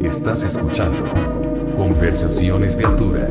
Estás escuchando Conversaciones de Altura.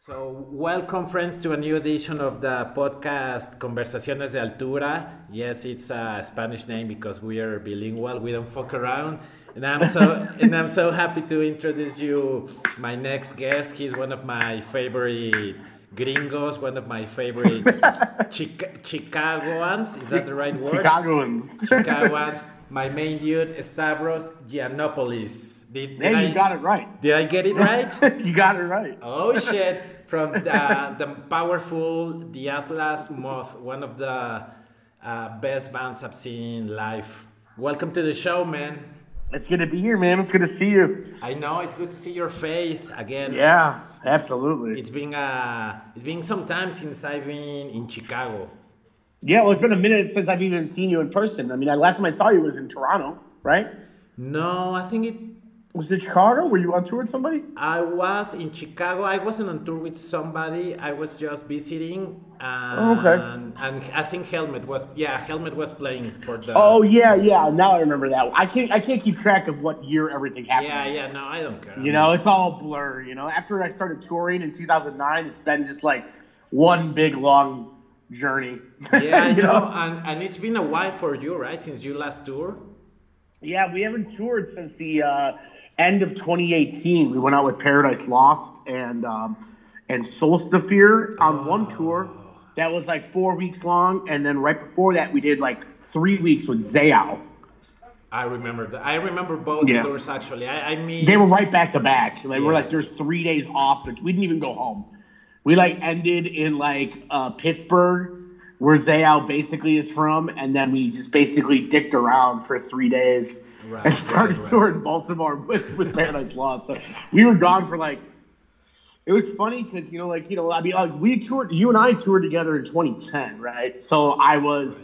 So, welcome, friends, to a new edition of the podcast Conversaciones de Altura. Yes, it's a Spanish name because we are bilingual. We don't fuck around. And I'm so and I'm so happy to introduce you my next guest. He's one of my favorite gringos, one of my favorite Chica- Chicagoans. Is that the right word? Chicagoans. Chicagoans. My main dude, Stavros Giannopoulos. Did, did Yeah, I, you got it right. Did I get it right? you got it right. Oh shit! From the, the powerful, the Atlas Moth, one of the uh, best bands I've seen live. Welcome to the show, man. It's good to be here, man. It's good to see you. I know it's good to see your face again. Yeah, absolutely. It's been uh, it's been some time since I've been in Chicago. Yeah, well, it's been a minute since I've even seen you in person. I mean, I, last time I saw you was in Toronto, right? No, I think it. Was it Chicago? Were you on tour with somebody? I was in Chicago. I wasn't on tour with somebody. I was just visiting. And, Oh, okay. And I think Helmet was yeah, Helmet was playing for the. Oh yeah, yeah. Now I remember that. I can't. I can't keep track of what year everything happened. Yeah, yeah. No, I don't care. You know, it's all blur. You know, after I started touring in 2009, it's been just like one big long journey. Yeah, you know, and, and it's been a while for you, right? Since you last tour. Yeah, we haven't toured since the uh, end of 2018. We went out with Paradise Lost and um, and Sólstafir on one tour that was like four weeks long, and then right before that we did like three weeks with Zao. I remember that. I remember both Yeah. tours actually. I, I mean, They were right back to back. Like we're like, there's three days off, but we didn't even go home. We like ended in like uh, Pittsburgh, where Zao basically is from, and then we just basically dicked around for three days Right, and started right, right. touring Baltimore with, with Paradise Lost. So we were gone for like. It was funny because you know, like you know, I mean, like we toured. You and I toured together in 2010, right? So I was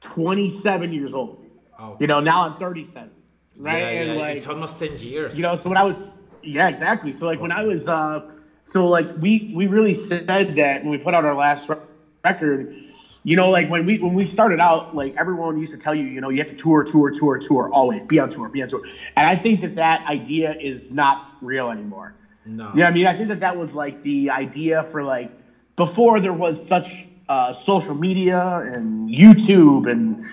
27 years old. Oh, You know, now I'm 37, right? yeah, and yeah, like, it's almost ten years. you know, so when I was, yeah, exactly. So like when I was, uh, so like we we really said that when we put out our last re- record, you know, like when we when we started out, like everyone used to tell you, you know, you have to tour, tour, tour, tour, always be on tour, be on tour. And I think that that idea is not real anymore. no. Yeah, I mean, I think that that was like the idea for like before there was such uh, social media and YouTube and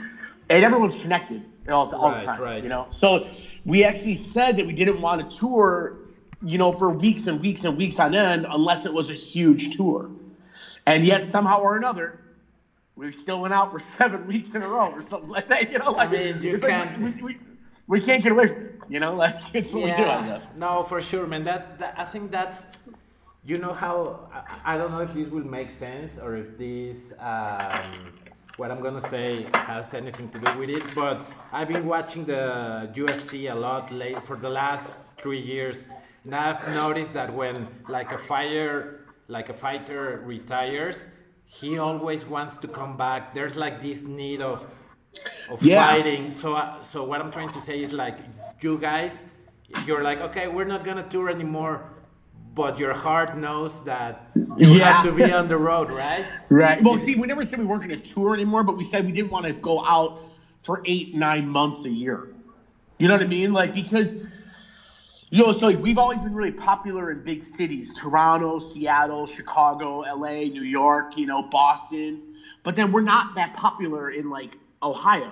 and everyone's connected all, all Right, the time. right. You know, so we actually said that we didn't want to tour, you know, for weeks and weeks and weeks on end unless it was a huge tour, and yet somehow or another. We still went out for seven weeks in a row or something like that, you know. Like, mean, you like can't- we, we, we can't get away from you know. Like it's what we do, I guess. No, for sure, man. That, that I think that's, you know how I, I don't know if this will make sense or if this um, what I'm gonna say has anything to do with it. But I've been watching the UFC a lot late for the last three years, and I've noticed that when like a fighter, like a fighter retires, he always wants to come back. There's like this need of of Yeah. fighting. So, uh, so what I'm trying to say is like, you guys, you're like, okay, we're not gonna tour anymore, but your heart knows that you Yeah. have to be on the road, right? Right. Well, see, we never said we weren't going to tour anymore, but we said we didn't want to go out for eight, nine months a year. You know what I mean? Like because you know, so we've always been really popular in big cities: Toronto, Seattle, Chicago, L.A., New York. You know, Boston. But then we're not that popular in like Ohio.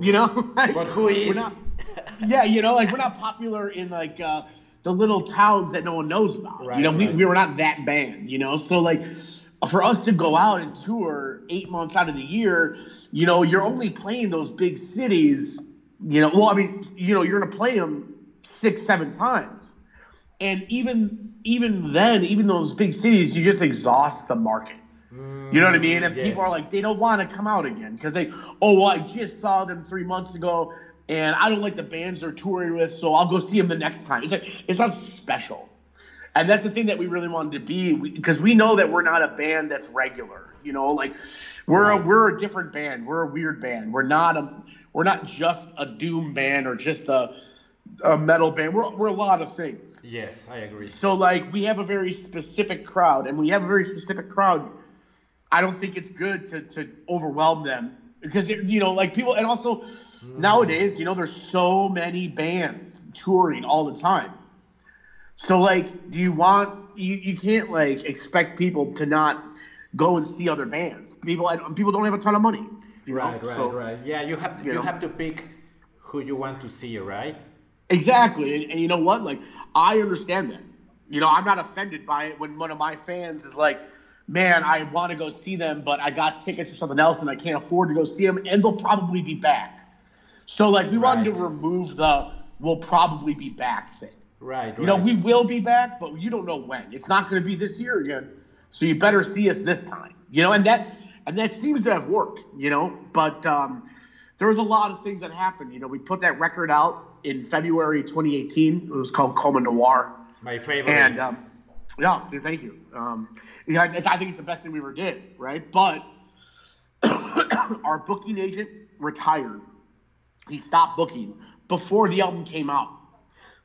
You know? Like, But who we're not- yeah, you know, like we're not popular in like uh, the little towns that no one knows about. Right, you know, we, we were not that band, you know. So like for us to go out and tour eight months out of the year, you know, you're only playing those big cities, you know. Well, I mean, you know, you're gonna play them six, seven times. And even even then, even those big cities, you just exhaust the market. You know what I mm, mean? And yes. people are like, they don't want to come out again because they, oh, well, I just saw them three months ago, and I don't like the bands they're touring with, so I'll go see them the next time. It's like it's not special, and that's the thing that we really wanted to be because we, know that we're not a band that's regular. You know, like we're a, we're a different band. We're a weird band. We're not a we're not just a doom band or just a a metal band. We're we're a lot of things. Yes, I agree. So like we have a very specific crowd, and we have a very specific crowd, I don't think it's good to to overwhelm them because you know like people and also mm-hmm. nowadays you know there's so many bands touring all the time. So like, do you want you you can't like expect people to not go and see other bands. People and people don't have a ton of money. You know? Right, right, So- right. Yeah, you have you you know. have to pick who you want to see, right? Exactly. And, and you know what? Like, I understand that. You know, I'm not offended by it when one of my fans is like, man, I want to go see them, but I got tickets for something else and I can't afford to go see them, and they'll probably be back. So, like, we wanted to remove the we'll probably be back thing. Right, You know, we will be back, but you don't know when. It's not going to be this year again. So you better see us this time. You know, and that and that seems to have worked. You know, but um, there was a lot of things that happened. You know, we put that record out in February 2018. It was called Coma Noir, My favorite. and um, yeah, so thank you. Um, yeah, I I think it's the best thing we ever did, right? But our booking agent retired. He stopped booking before the album came out.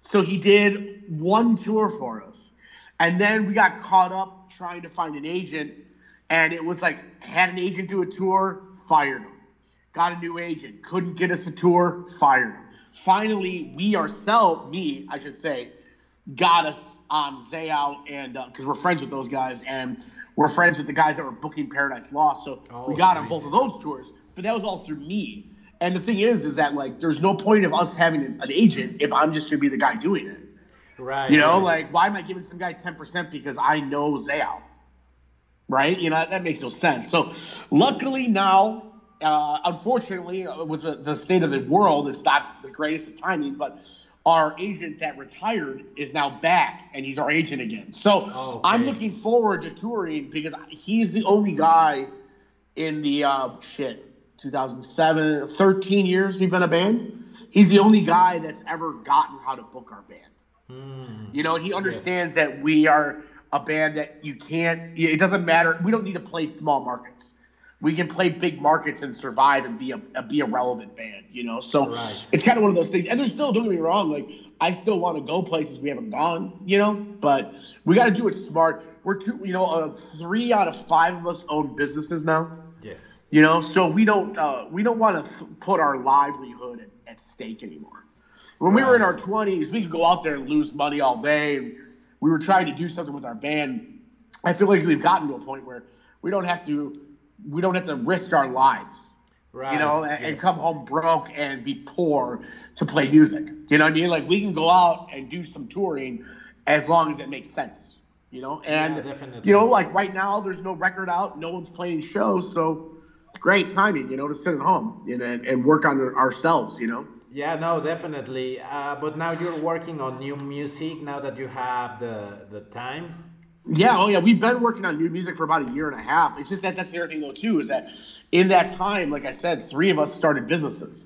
So he did one tour for us. And then we got caught up trying to find an agent. And it was like, had an agent do a tour, fired him. Got a new agent, couldn't get us a tour, fired him. Finally, we ourselves, me, I should say, got us on Zao and uh, because we're friends with those guys and we're friends with the guys that were booking Paradise Lost. So Oh, we got on both of those tours, but that was all through me. And the thing is, is that like, there's no point of us having an agent if I'm just gonna be the guy doing it. right. You know, right. like why am I giving some guy 10% because I know Zao? Right? You know, that makes no sense. So luckily now, uh, unfortunately, uh, with the, the state of the world, it's not the greatest of timing, but our agent that retired is now back and he's our agent again. So Okay. I'm looking forward to touring because he's the only guy in the uh, shit 2007 13 years we've been a band. He's the only guy that's ever gotten how to book our band. You know he understands that we are a band that you can't it doesn't matter. We don't need to play small markets we can play big markets and survive and be a, a be a relevant band you know so Right. it's kind of one of those things and there's still don't get me wrong like i still want to go places we haven't gone you know but we got to do it smart we're two you know uh, three out of five of us own businesses now yes. you know, so we don't uh, we don't want to th- put our livelihood at, at stake anymore. When we were in our twenties, we could go out there and lose money all day. And we were trying to do something with our band. I feel like we've gotten to a point where we don't have to we don't have to risk our lives, Right. you know, and, and come home broke and be poor to play music. You know what I mean? Like we can go out and do some touring as long as it makes sense. You know, and Yeah, you know, like right now, there's no record out, no one's playing shows, so great timing, you know, to sit at home and, and work on ourselves, you know. Yeah, no, definitely. Uh, but now you're working on new music now that you have the the time. Yeah, oh yeah, we've been working on new music for about a year and a half. It's just that that's the other thing though too is that in that time, like I said, three of us started businesses.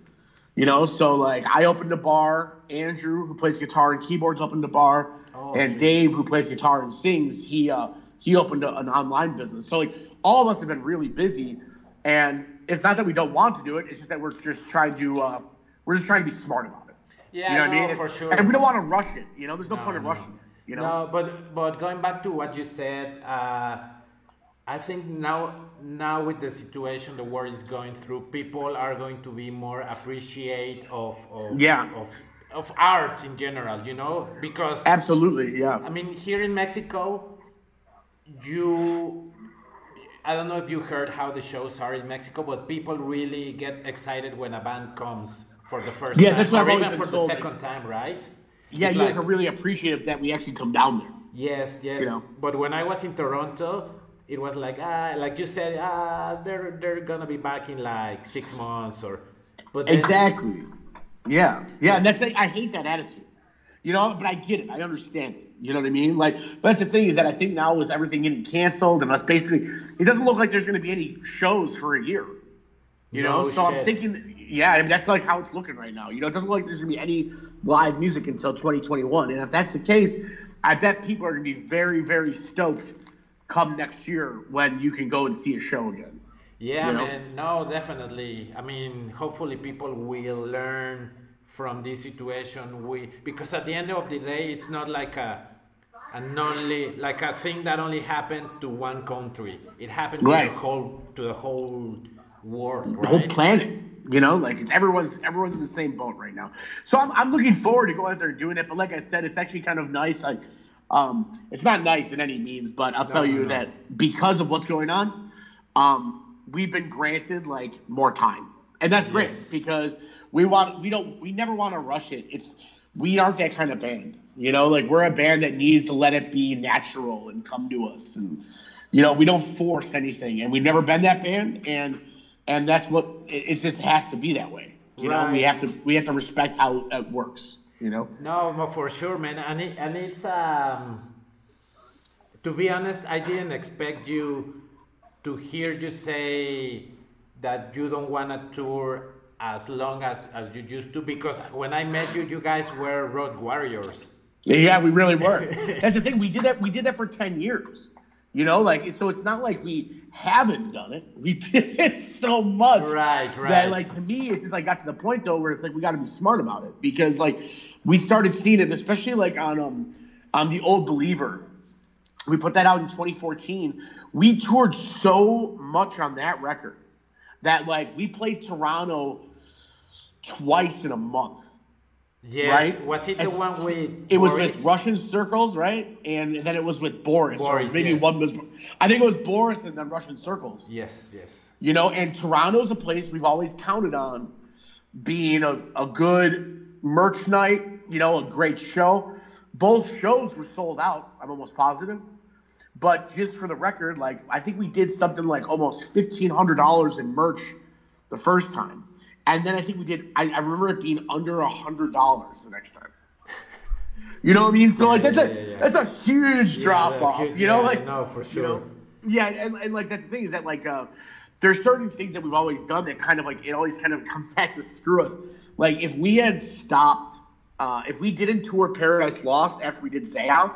You know, so like I opened a bar. Andrew, who plays guitar and keyboards, opened a bar, Oh, and sweet. Dave, who plays guitar and sings, he uh, he opened a, an online business. So like all of us have been really busy, and it's not that we don't want to do it. It's just that we're just trying to uh, we're just trying to be smart about it. Yeah, you know what no, I mean? for sure. And we don't want to rush it. You know, there's no, point in no. rushing it. You know. No, but but going back to what you said, uh, I think now now with the situation the world is going through, people are going to be more appreciate of of Yeah. of, of art in general. You know, because Absolutely, yeah. I mean here in Mexico, you. I don't know if you heard how the shows are in Mexico, but people really get excited when a band comes for the first Yeah, time, that's or even for the second time, right? Yeah, It's you like- guys are really appreciative that we actually come down there. Yes, yes. You know? But when I was in Toronto, it was like ah, like you said, ah, they're they're gonna be back in like six months or. But then, Exactly. Yeah, yeah, and that's like, I hate that attitude. You know, but I get it. I understand it. You know what I mean? Like, but that's the thing is that I think now with everything getting canceled and us basically, it doesn't look like there's going to be any shows for a year. You know, No so I'm shit. thinking, yeah, I mean, that's like how it's looking right now. You know, it doesn't look like there's going to be any live music until 2021. And if that's the case, I bet people are going to be very, very stoked come next year when you can go and see a show again. Yeah, you know? man. No, definitely. I mean, hopefully people will learn from this situation we because at the end of the day it's not like a an only like a thing that only happened to one country it happened Right. to the whole to the whole world the whole planet. You know, like it's everyone's everyone's in the same boat right now. So I'm, I'm looking forward to going out there and doing it. But like I said, it's actually kind of nice. Like, um, it's not nice in any means, but I'll tell you no. that because of what's going on, um, we've been granted like more time, and that's great Yes. because we want we don't we never want to rush it. It's we aren't that kind of band. You know, like we're a band that needs to let it be natural and come to us and you know we don't force anything and we've never been that band and and that's what it, it just has to be that way. You know we have to we have to respect how it works you know? No, no, for sure, man, and it, and it's um. To be honest, I didn't expect you to hear you say that you don't want to tour as long as as you used to because when I met you, you guys were road warriors. yeah we really were. That's the thing we did that we did that for 10 years you know like so it's not like we haven't done it. We did it so much Right, that right. like to me it's just like got to the point though where it's like we got to be smart about it. Because like we started seeing it especially like on um on the old believer. We put that out in 2014 we toured so much on that record that like we played toronto twice in a month Yes, right was it the And one with it was with russian circles right and then it was with boris, or Boris, maybe yes. one was i think it was boris and then russian circles Yes, yes. you know, and Toronto's a place we've always counted on being a, a good merch night, you know, a great show. Both shows were sold out, I'm almost positive. But just for the record, like I think we did something like almost fifteen hundred dollars in merch the first time. And then I think we did I, I remember it being under a hundred dollars the next time. You know what I mean? So like that's yeah, a yeah, yeah. that's a huge Yeah, drop off. huge- you know, yeah, like no, for you sure. know, yeah, and, and like that's the thing is that like uh, there's certain things that we've always done that kind of like it always kind of comes back to screw us. Like if we had stopped, uh, if we didn't tour Paradise Lost after we did Zao,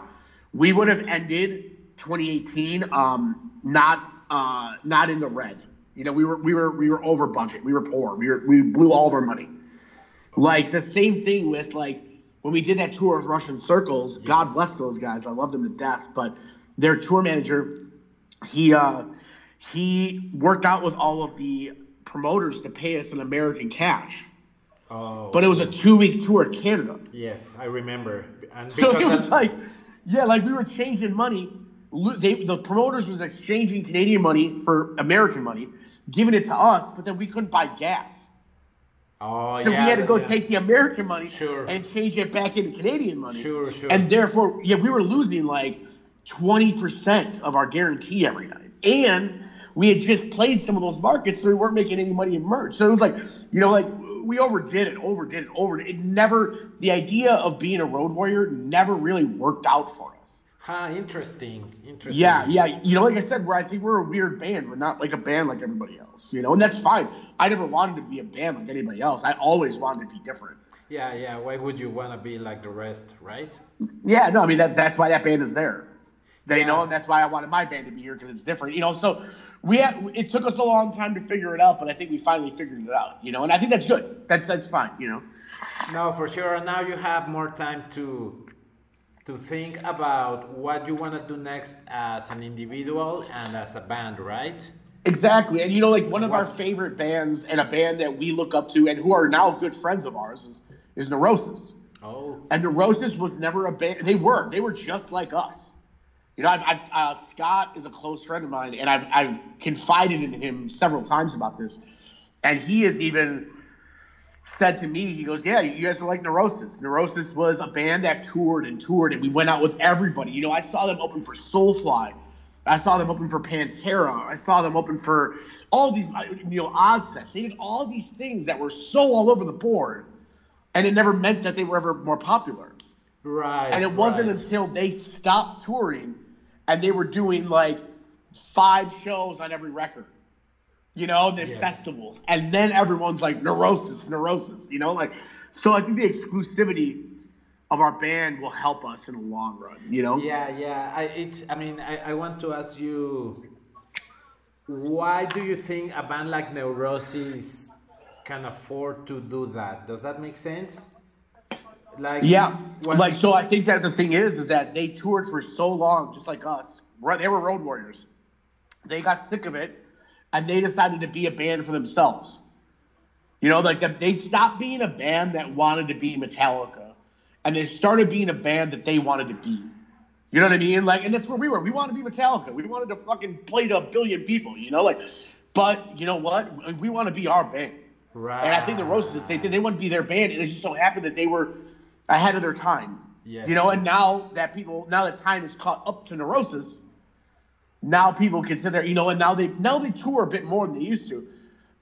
we would have ended 2018 um, not uh, not in the red. You know, we were we were we were over budget. We were poor. We were we blew all of our money. Like the same thing with like when we did that tour of Russian Circles. God bless those guys. I love them to death. But their tour manager, he uh, he worked out with all of the promoters to pay us in American cash. Oh, But it was a two week tour in Canada. yes, I remember. And So it was like, yeah, like we were changing money. They, the promoters was exchanging Canadian money for American money, giving it to us, but then we couldn't buy gas. oh So yeah, we had to go yeah. take the American money Sure. and change it back into Canadian money. Sure, sure. And therefore, yeah, we were losing like 20% of our guarantee every night. And we had just played some of those markets, so we weren't making any money in merch. So it was like, you know, like we overdid it, overdid it, overdid it. It never, the idea of being a road warrior never really worked out for us. Huh, interesting, interesting. Yeah, yeah. You know, like I said, where I think we're a weird band. We're not like a band like everybody else, you know, and that's fine. I never wanted to be a band like anybody else. I always wanted to be different. yeah, yeah. Why would you want to be like the rest, right? Yeah, no, I mean that that's why that band is there. They Yeah. know, and that's why I wanted my band to be here because it's different. You know, so we had, it took us a long time to figure it out, but I think we finally figured it out. You know, and I think that's good. That's that's fine. You know. No, for sure. And now you have more time to to think about what you want to do next as an individual and as a band, right? Exactly, and you know, like one of our favorite bands and a band that we look up to and who are now good friends of ours is is Neurosis. Oh, And Neurosis was never a band. They were. They were just like us. You know, I've, I've, uh, Scott is a close friend of mine, and I've, I've confided in him several times about this. And he has even said to me, he goes, "Yeah, you guys are like Neurosis. Neurosis was a band that toured and toured, and we went out with everybody. You know, I saw them open for Soulfly, I saw them open for Pantera, I saw them open for all these, you know, Ozzfest. They did all these things that were so all over the board, and it never meant that they were ever more popular. right. And it wasn't right. until they stopped touring and they were doing like five shows on every record, you know, the Yes. festivals. And then everyone's like, neurosis, neurosis, you know, like, so I think the exclusivity of our band will help us in the long run, you know? Yeah, yeah. I, it's. I mean, I, I want to ask you, why do you think a band like Neurosis can afford to do that. Does that make sense? Like Yeah, like so. I think that the thing is, is that they toured for so long, just like us. They were road warriors. They got sick of it, and they decided to be a band for themselves. You know, like they stopped being a band that wanted to be Metallica, and they started being a band that they wanted to be. You know what I mean? Like, and that's where we were. We wanted to be Metallica. We wanted to fucking play to a billion people. You know, like, but you know what? We want to be our band. right. And I think Neurosis the same thing. They want to be their band, and it just so happened that they were ahead of their time. Yes. You know, and now that people, now that time is caught up to Neurosis, now people consider, you know, and now they now they tour a bit more than they used to,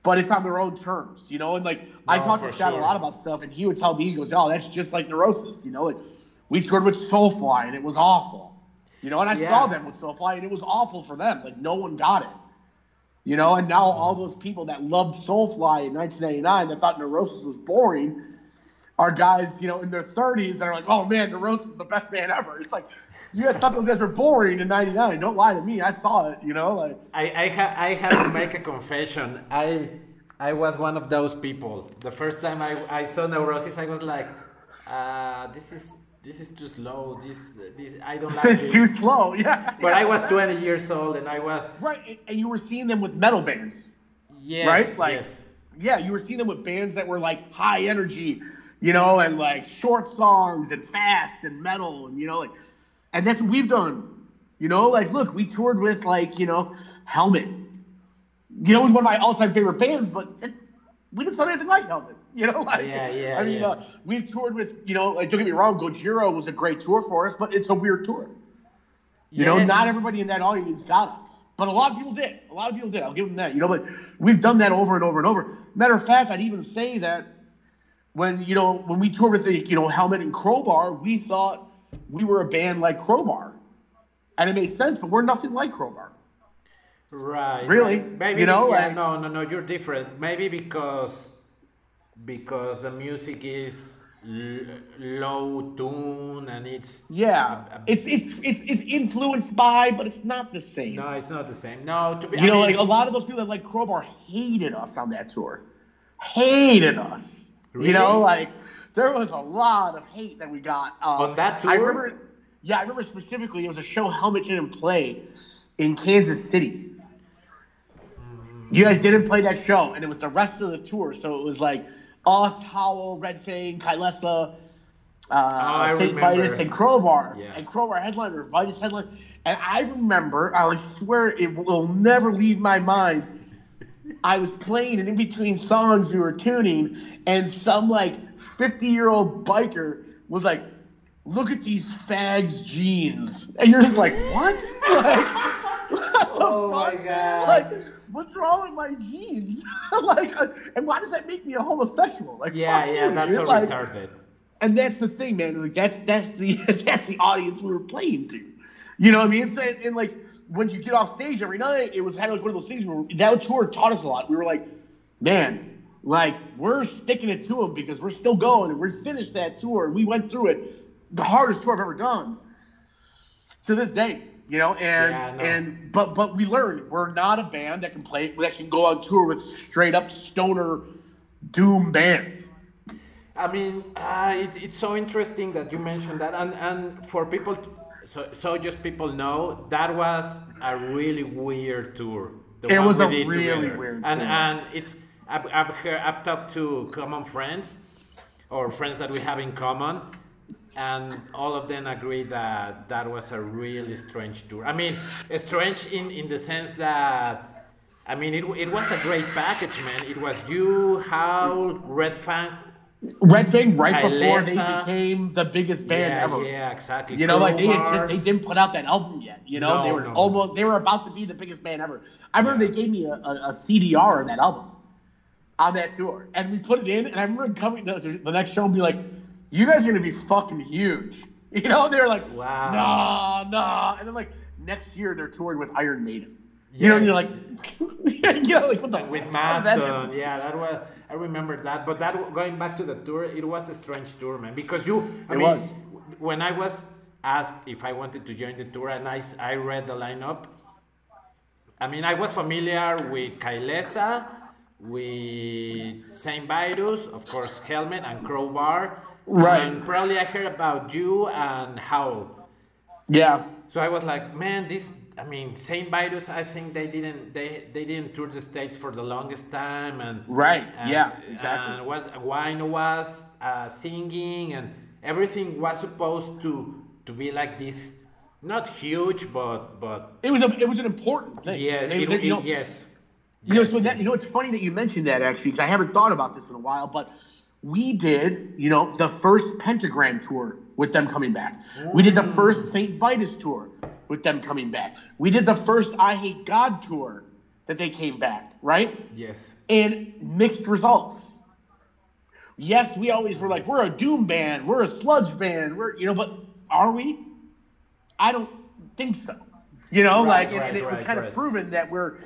but it's on their own terms, you know. And like I No, talked to Chad sure. a lot about stuff, and he would tell me, he goes, "Oh, that's just like Neurosis," you know. Like we toured with Soulfly, and it was awful, you know. And I Yeah. saw them with Soulfly, and it was awful for them. Like no one got it. You know, and now all those people that loved Soulfly in 1999 that thought Neurosis was boring are guys, you know, in their 30s that are like, oh man, Neurosis is the best band ever. It's like, you guys thought those guys were boring in 99. Don't lie to me. I saw it, you know, like, I I, ha- I have to make a confession. I I was one of those people. The first time I, I saw Neurosis, I was like, uh, this is this is too slow. This this I don't like this. too slow. Yeah. But I was 20 years old and I was Right. and- And you were seeing them with metal bands. yes Right? Like- yes. Yeah. You were seeing them with bands that were like high energy, you know, and like short songs and fast and metal and, you know, like, and that's what we've done. You know, like, look, we toured with like, you know, Helmet. You know, it was one of my all-time favorite bands, but it, we didn't sound anything like Helmet. You know, like, Yeah, yeah, I mean, yeah. uh, we've toured with, you know, like, don't get me wrong, Gojira was a great tour for us, but it's a weird tour. You know, not everybody in that audience got us, but a lot of people did. A lot of people did. I'll give them that. You know, but we've done that over and over and over. Matter of fact, I'd even say that when you know when we toured with the you know Helmet and Crowbar, we thought we were a band like Crowbar, and it made sense. But we're nothing like Crowbar. Right. Really? right. Maybe You know, yeah, like- no, no, no. You're different. Maybe because because the music is l- low tune and it's Yeah, a- a- it's it's it's it's influenced by, but it's not the same. no, it's not the same. No, to be You know, mean, like a lot of those people that like Crowbar hated us on that tour. Hated us. You know, like there was a lot of hate that we got uh, On that I tour? remember. Yeah, I remember specifically. It was a show Helmet didn't play in Kansas City. You guys didn't play that show, and it was the rest of the tour. So it was like us, Howl, Red Fang, Kylesa, Oh, I uh, St. remember. Vitus, and Crowbar. Yeah. And Crowbar headliner, Vitus headliner. And I remember, I like swear it will never leave my mind. I was playing, and in between songs we were tuning, and some like 50 year old biker was like, Look at these fags' jeans. And you're just like, What? Like, what Oh my? God. Like, what's wrong with my jeans? like, uh, and why does that make me a homosexual? Like, yeah, yeah, you, that's dude. so Like, retarded. and that's the thing, man. Like that's that's the that's the audience we were playing to. You know what I mean? So, and, and like when you get off stage every night, it was kind of like one of those things where that tour taught us a lot. We were like, man, like we're sticking it to them because we're still going and we finished that tour. We went through it, the hardest tour I've ever done to this day. You know, and Yeah, know. and but but we learned we're not a band that can play that can go on tour with straight up stoner doom bands. I mean, uh, it, it's so interesting that you mentioned that, and and for people, so so just people know that was a really weird tour. The It one was we a did really together. weird and tour. and it's I've I've, heard, I've talked to common friends, or friends that we have in common, and all of them agree that that was a really strange tour. I mean, strange in in the sense that. I mean, it, it was a great package, man. It was you, Howl, Red Fang, Red Fang right before they became the biggest band yeah, ever. Yeah, exactly. You know, like they had just, they didn't put out that album yet. You know, No, they were no. almost they were about to be the biggest band ever. I remember Yeah. they gave me a, a, a CDR on that album on that tour, and we put it in. And I remember coming to the next show and be like, "You guys are gonna be fucking huge." You know, they were like, Wow. "Nah, nah," and then like next year they're touring with Iron Maiden. Yes. You know, and you're like, you know, like what the with is that yeah, that was. I remember that, but that going back to the tour, it was a strange tour, man. Because you, I It mean, was. when I was asked if I wanted to join the tour, and I, I read the lineup. I mean, I was familiar with Kylesa, with Saint Vitus, of course, Helmet and Crowbar. Right. And probably I heard about you and Howl. Yeah. So I was like, man, this. I mean, Saint Vitus. I think they didn't. They they didn't tour the states for the longest time, and Right, and- yeah, exactly. And was Wino was uh, singing, and everything was supposed to to be like this. Not huge, but but It was a it was an important thing. yeah, it, they- it- you know, yes. Know, so that, you know, it's funny that you mentioned that actually, because I haven't thought about this in a while. But we did, you know, the first Pentagram tour with them coming back. We did the first Saint Vitus tour with them coming back. We did the first Eyehategod tour that they came back, right? Yes. And mixed results. Yes, we always were like, we're a doom band, we're a sludge band, we're you know, but are we? I don't think so. You know, Right, like, and- right, and it was kind right. of proven that we're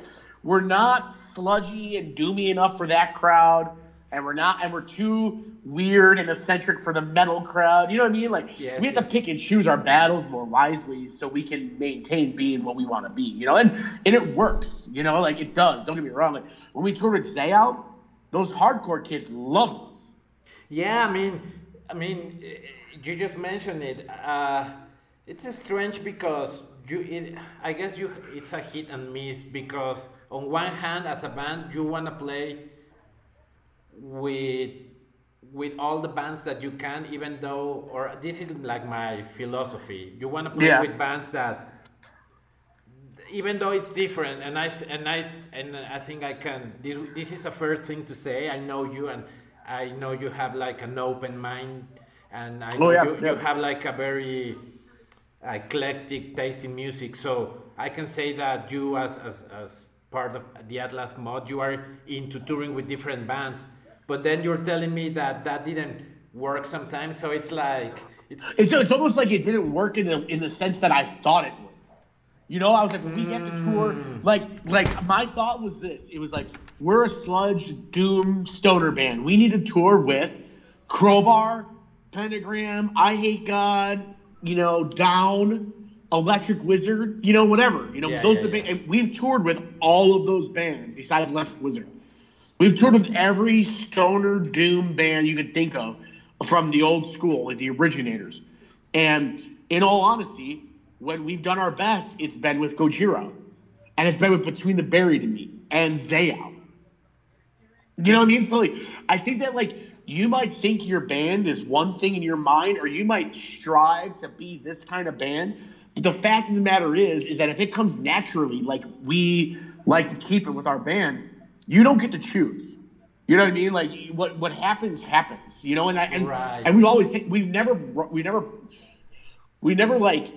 we're not sludgy and doomy enough for that crowd, and we're not, and we're too weird and eccentric for the metal crowd. You know what I mean? Like, Yes, we have yes. to pick and choose our battles more wisely so we can maintain being what we want to be. You know, and and it works. You know, like it does. Don't get me wrong. Like when we toured with Zao, those hardcore kids loved us. Yeah, I mean, I mean, eh, you just mentioned it. Uh, it's strange because you, it, I guess you, it's a hit and miss because on one hand, as a band, you wanna play with with all the bands that you can, even though, or this is like my philosophy. You wanna play Yeah. with bands that even though it's different and i and i and i think i can this, this is a fair thing to say i know you and i know you have like an open mind and i know Oh, yeah, you, yeah. you have like a very eclectic taste in music so i can say that you as as, as part of the atlas moth. You are into touring with different bands but then you're telling me that that didn't work sometimes. So it's like it's It's, it's almost like it didn't work in the in the sense that I thought it would. You know, I was like, when we get the tour, mm. like, like my thought was this: it was like we're a sludge doom stoner band. We need to tour with Crowbar, Pentagram, Eyehategod, you know, Down, Electric Wizard, you know, whatever. You know, Yeah, those yeah, the yeah. and we've toured with all of those bands besides Electric Wizard. We've toured with every stoner doom band you could think of from the old school, like the originators. And in all honesty, when we've done our best, it's been with Gojira. And it's been with Between the Buried and Me and Zao. You know what I mean? So like I think that like you might think your band is one thing in your mind, or you might strive to be this kind of band. But the fact of the matter is, is that if it comes naturally, like we like to keep it with our band, you don't get to choose. You know what I mean? Like what what happens happens. You know, and I and, Right. and we've always we've never we never we never like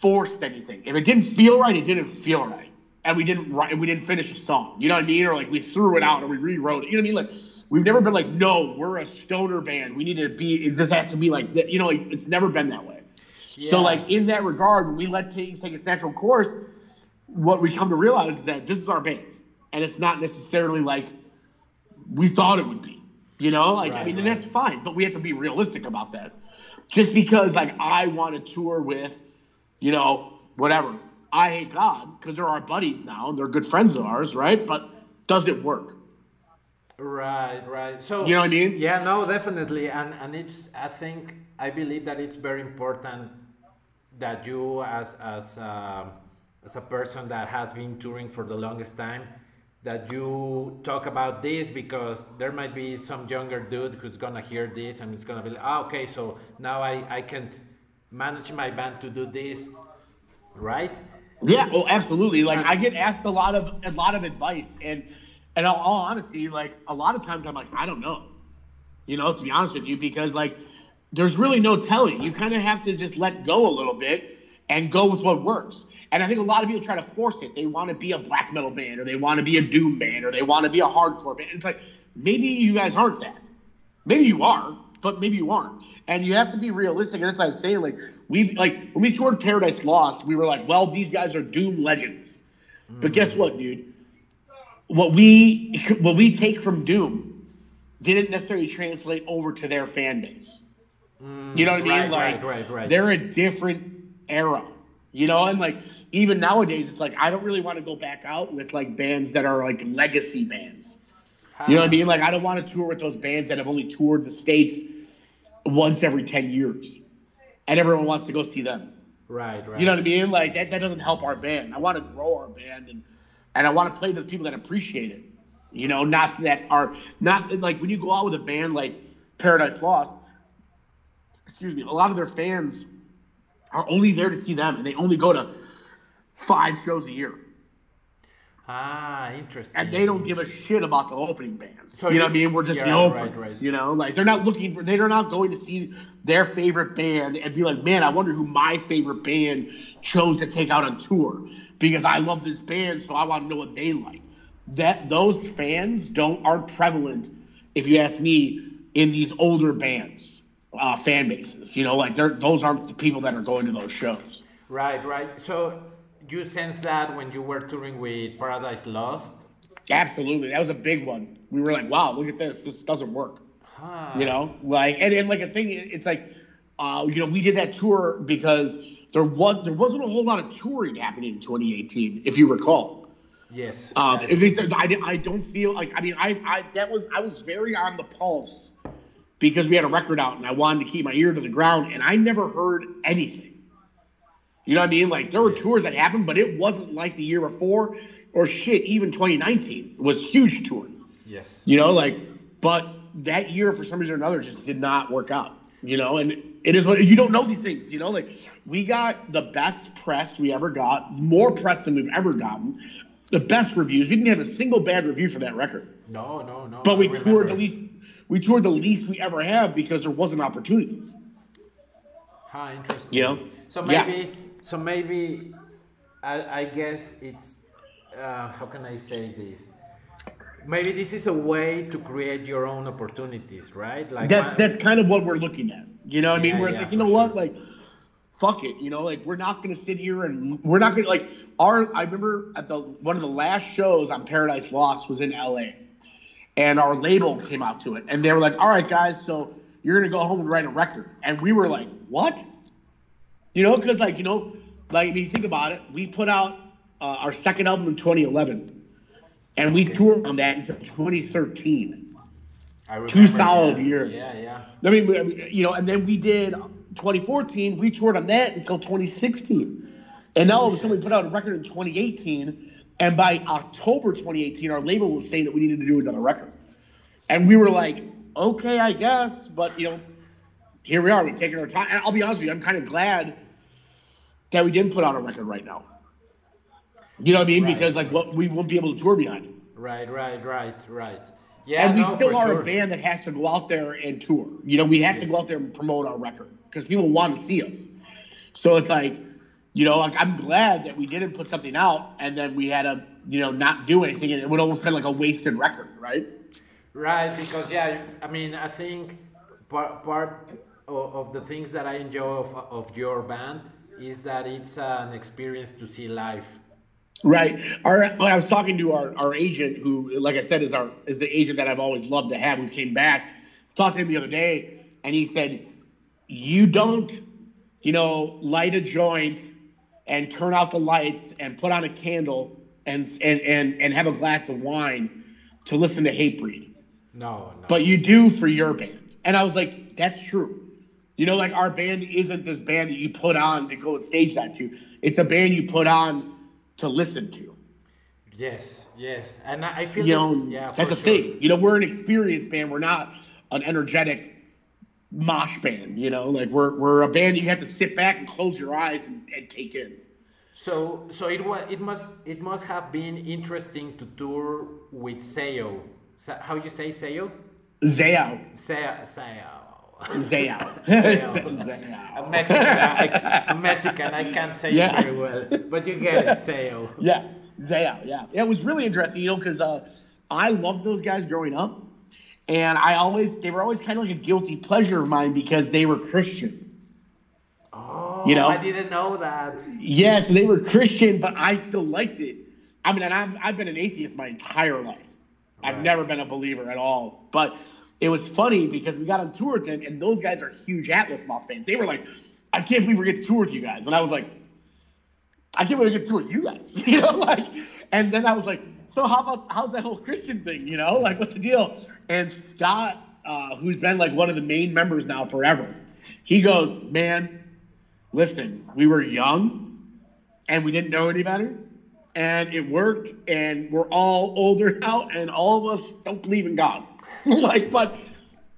forced anything. If it didn't feel right, it didn't feel right, and we didn't write, we didn't finish a song. You know what I mean? Or like we threw it out or we rewrote it. You know what I mean? Like we've never been like, no, we're a stoner band. We need to be. This has to be like that. You know, like it's never been that way. Yeah. So like in that regard, when we let things take its natural course, what we come to realize is that this is our band, and it's not necessarily like we thought it would be. You know, like I Right, mean, and that's fine, but we have to be realistic about that. Just because like I want to tour with, you know, whatever. Eyehategod because they're our buddies now and they're good friends of ours, right? But does it work? Right, right. So You know what I mean? Yeah, no, definitely, and and it's. I think I believe that it's very important that you, as as um as a person that has been touring for the longest time, that you talk about this because there might be some younger dude who's gonna hear this and it's gonna be like, ah, okay, so now I I can manage my band to do this, right? Yeah, oh, absolutely. Like I get asked a lot of a lot of advice, and and all, all honesty, like a lot of times I'm like, I don't know, you know, to be honest with you, because like there's really no telling. You kind of have to just let go a little bit and go with what works. And I think a lot of people try to force it. They want to be a black metal band, or they want to be a doom band, or they want to be a hardcore band. It's like maybe you guys aren't that. Maybe you are, but maybe you aren't. And you have to be realistic. And that's what I'm saying. Like we like when we toured Paradise Lost, we were like, well, these guys are Doom legends. But hmm. guess what, dude? What we what we take from Doom didn't necessarily translate over to their fan base. You know what I mm, mean? like right, right, right. they're a different era. You know, and like even nowadays, it's like I don't really want to go back out with like bands that are like legacy bands. You know what I mean? Like I don't want to tour with those bands that have only toured the states once every ten years, and everyone wants to go see them. Right, right. You know what I mean? Like that, that doesn't help our band. I want to grow our band and and I want to play to the people that appreciate it. You know, not that are not like when you go out with a band like Paradise Lost. Excuse me. A lot of their fans are only there to see them, and they only go to five shows a year, Ah, interesting. and they don't give a shit about the opening bands. So you know what I mean? We're just yeah, the right, openers. right. You know, like they're not looking for. They're not going to see their favorite band and be like, man, I wonder who my favorite band chose to take out on tour because I love this band, so I want to know what they like. That those fans don't aren't prevalent, if you ask me, in these older bands, uh, fan bases. You know, like they're those aren't the people that are going to those shows. Right, right. So you sense that when you were touring with Paradise Lost? Absolutely, that was a big one. We were like, wow, look at this. This doesn't work. Huh. You know, like and, and like a thing, it's like, uh, you know, we did that tour because there was there wasn't a whole lot of touring happening in 2018, if you recall. Yes. Um, right. at least I, I don't feel like I mean I, I that was I was very on the pulse because we had a record out and I wanted to keep my ear to the ground and I never heard anything. You know what I mean? Like there were tours that happened, but it wasn't like the year before or shit. Even 2019 was huge touring. yes. You know, like, but that year for some reason or another just did not work out. You know, and it is what you don't know these things. You know, like we got the best press we ever got, more press than we've ever gotten, the best reviews. We didn't have a single bad review for that record, No, no, no. but we toured the least. We toured the least we ever have because there wasn't opportunities. Huh, interesting. You know? So Yeah. maybe, so maybe, I, I guess it's, uh, how can I say this? Maybe this is a way to create your own opportunities, right? Like That one- that's kind of what we're looking at. You know what I mean? we're yeah, like, you for know what, like, fuck it. You know, like we're not gonna sit here and we're not gonna like our. I remember at the one of the last shows on Paradise Lost was in L.A. and our label came out to it, and they were like, "All right, guys, so you're gonna go home and write a record," and we were like, "What?" You know, because like you know, like if you think about it, we put out uh, our second album in 2011, and we toured on that until 2013. I two solid yeah, years. Yeah, yeah. I mean, we- you know, and then we did 2014. We toured on that until 2016, and now all of a sudden we put out a record in 2018. And by October 2018, our label was saying that we needed to do another record, and we were like, okay, I guess, but you know, here we are. We're taking our time. And I'll be honest with you, I'm kind of glad that we didn't put out a record right now. You know what I mean? Right. Because like, what we won't be able to tour behind it. Right, right, right, right. Yeah, and we no, still are sure. a band that has to go out there and tour. You know, we have to go out there and promote our record because people want to see us. So it's like, you know, like I'm glad that we didn't put something out and then we had to, you know, not do anything, and it would almost been like a wasted record, right? Right, because yeah, I mean, I think part part of, of the things that I enjoy of, of your band is that it's an experience to see live. Right. Our when I was talking to our, our agent, who, like I said, is our is the agent that I've always loved to have, who came back, talked to him the other day, and he said, "You don't, you know, light a joint and turn out the lights and put on a candle and and and, and have a glass of wine to listen to Hatebreed, No, no. but you do for your band." And I was like, "That's true." You know, like our band isn't this band that you put on to go and stage that to. It's a band you put on to listen to. yes, yes, and I I feel you this, know, yeah, that's a sure. thing. You know, we're an experienced band. We're not an energetic mosh band. You know, like we're we're a band you have to sit back and close your eyes and, and take in. So, so it was, it must, it must have been interesting to tour with Seo. Sa- How you say Seo? Zao, Seo, Seo. Zao. Zao. I'm Mexican. I, Mexican. I can't say Yeah. it very well, but you get it, Seo. Yeah. Yeah, yeah. It was really interesting, you know, because uh, I loved those guys growing up, and I always they were always kind of like a guilty pleasure of mine because they were Christian. Oh, You know? I didn't know that. Yes, they were Christian, but I still liked it. I mean, and I'm, I've been an atheist my entire life. I've never been a believer at all. But it was funny because we got on tour with them, and those guys are huge Atlas Moth fans. They were like, I can't believe we're getting to tour with you guys. And I was like, I can't believe we get to tour with you guys. You know, like, And then I was like, so how about how's that whole Christian thing? You know, like what's the deal? And Scott, uh, who's been like one of the main members now forever, he goes, man, listen, we were young and we didn't know any better. And it worked, and we're all older now, and all of us don't believe in God. like, but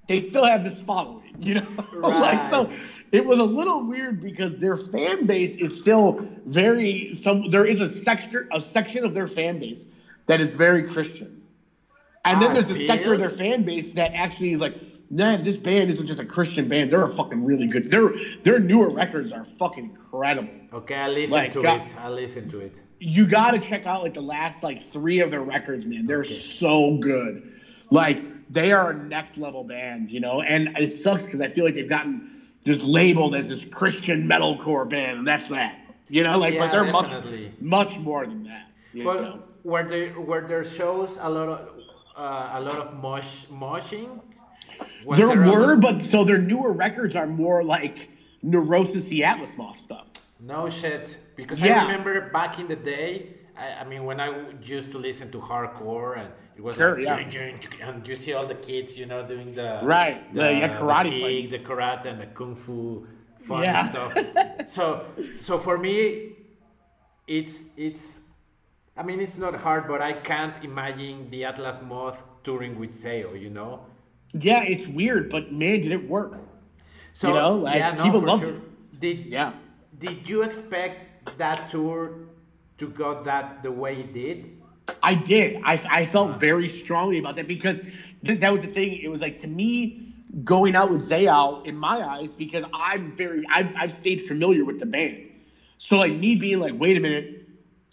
they still have this following, you know? like, so it was a little weird because their fan base is still very some there is a section a section of their fan base that is very Christian. And then Ah, there's a sector of their fan base that actually is like, man, this band isn't just a Christian band. They're a fucking really good. Their their newer records are fucking incredible. Okay, I'll listen Like, to God- it. I'll listen to it. You got to check out like the last like three of their records, man. They're so good. Like they are a next level band, you know. And it sucks because I feel like they've gotten just labeled as this Christian metalcore band, and that's that. You know, like Yeah, but they're definitely. much much more than that. you But know? were there were there shows a lot of uh, a lot of mosh moshing? Was There a were, but so their newer records are more like Neurosis the Atlas Moth stuff. No shit, because Yeah. I remember back in the day. I, I mean, when I used to listen to hardcore, and it was Sure, like, yeah. And you see all the kids, you know, doing the Right, the, yeah, karate the kick, the karate, and the kung fu fun Yeah. stuff. so, so for me, it's it's. I mean, it's not hard, but I can't imagine the Atlas Moth touring with Zao. You know. Yeah, it's weird, but man, did it work. So You know, like, yeah, no, people for sure. it. Did Yeah. Did you expect that tour to go that the way it did? I did. I, I felt very strongly about that because th- that was the thing. It was like to me going out with Zao in my eyes because I'm very I've, I've stayed familiar with the band. So like me being like, wait a minute,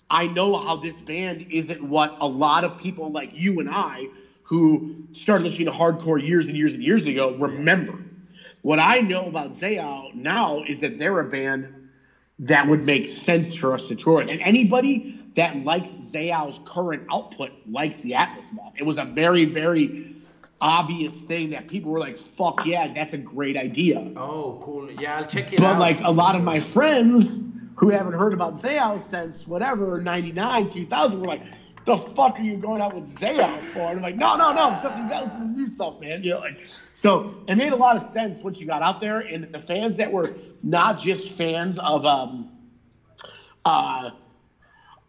I know how this band isn't what a lot of people like you and I who started listening to hardcore years and years and years ago remember. What I know about Zao now is that they're a band that would make sense for us to tour with. And anybody that likes Zao's current output likes the Atlas Moth. It was a very, very obvious thing that people were like, fuck yeah, that's a great idea. Oh, cool. Yeah, I'll check it out. But like a lot of my friends who haven't heard about Zao since whatever, 99, 2000, were like, the fuck are you going out with Zao for? And I'm like, no, no, no, because you got to do stuff, man. You know, like, so it made a lot of sense once you got out there, and the fans that were not just fans of um, uh,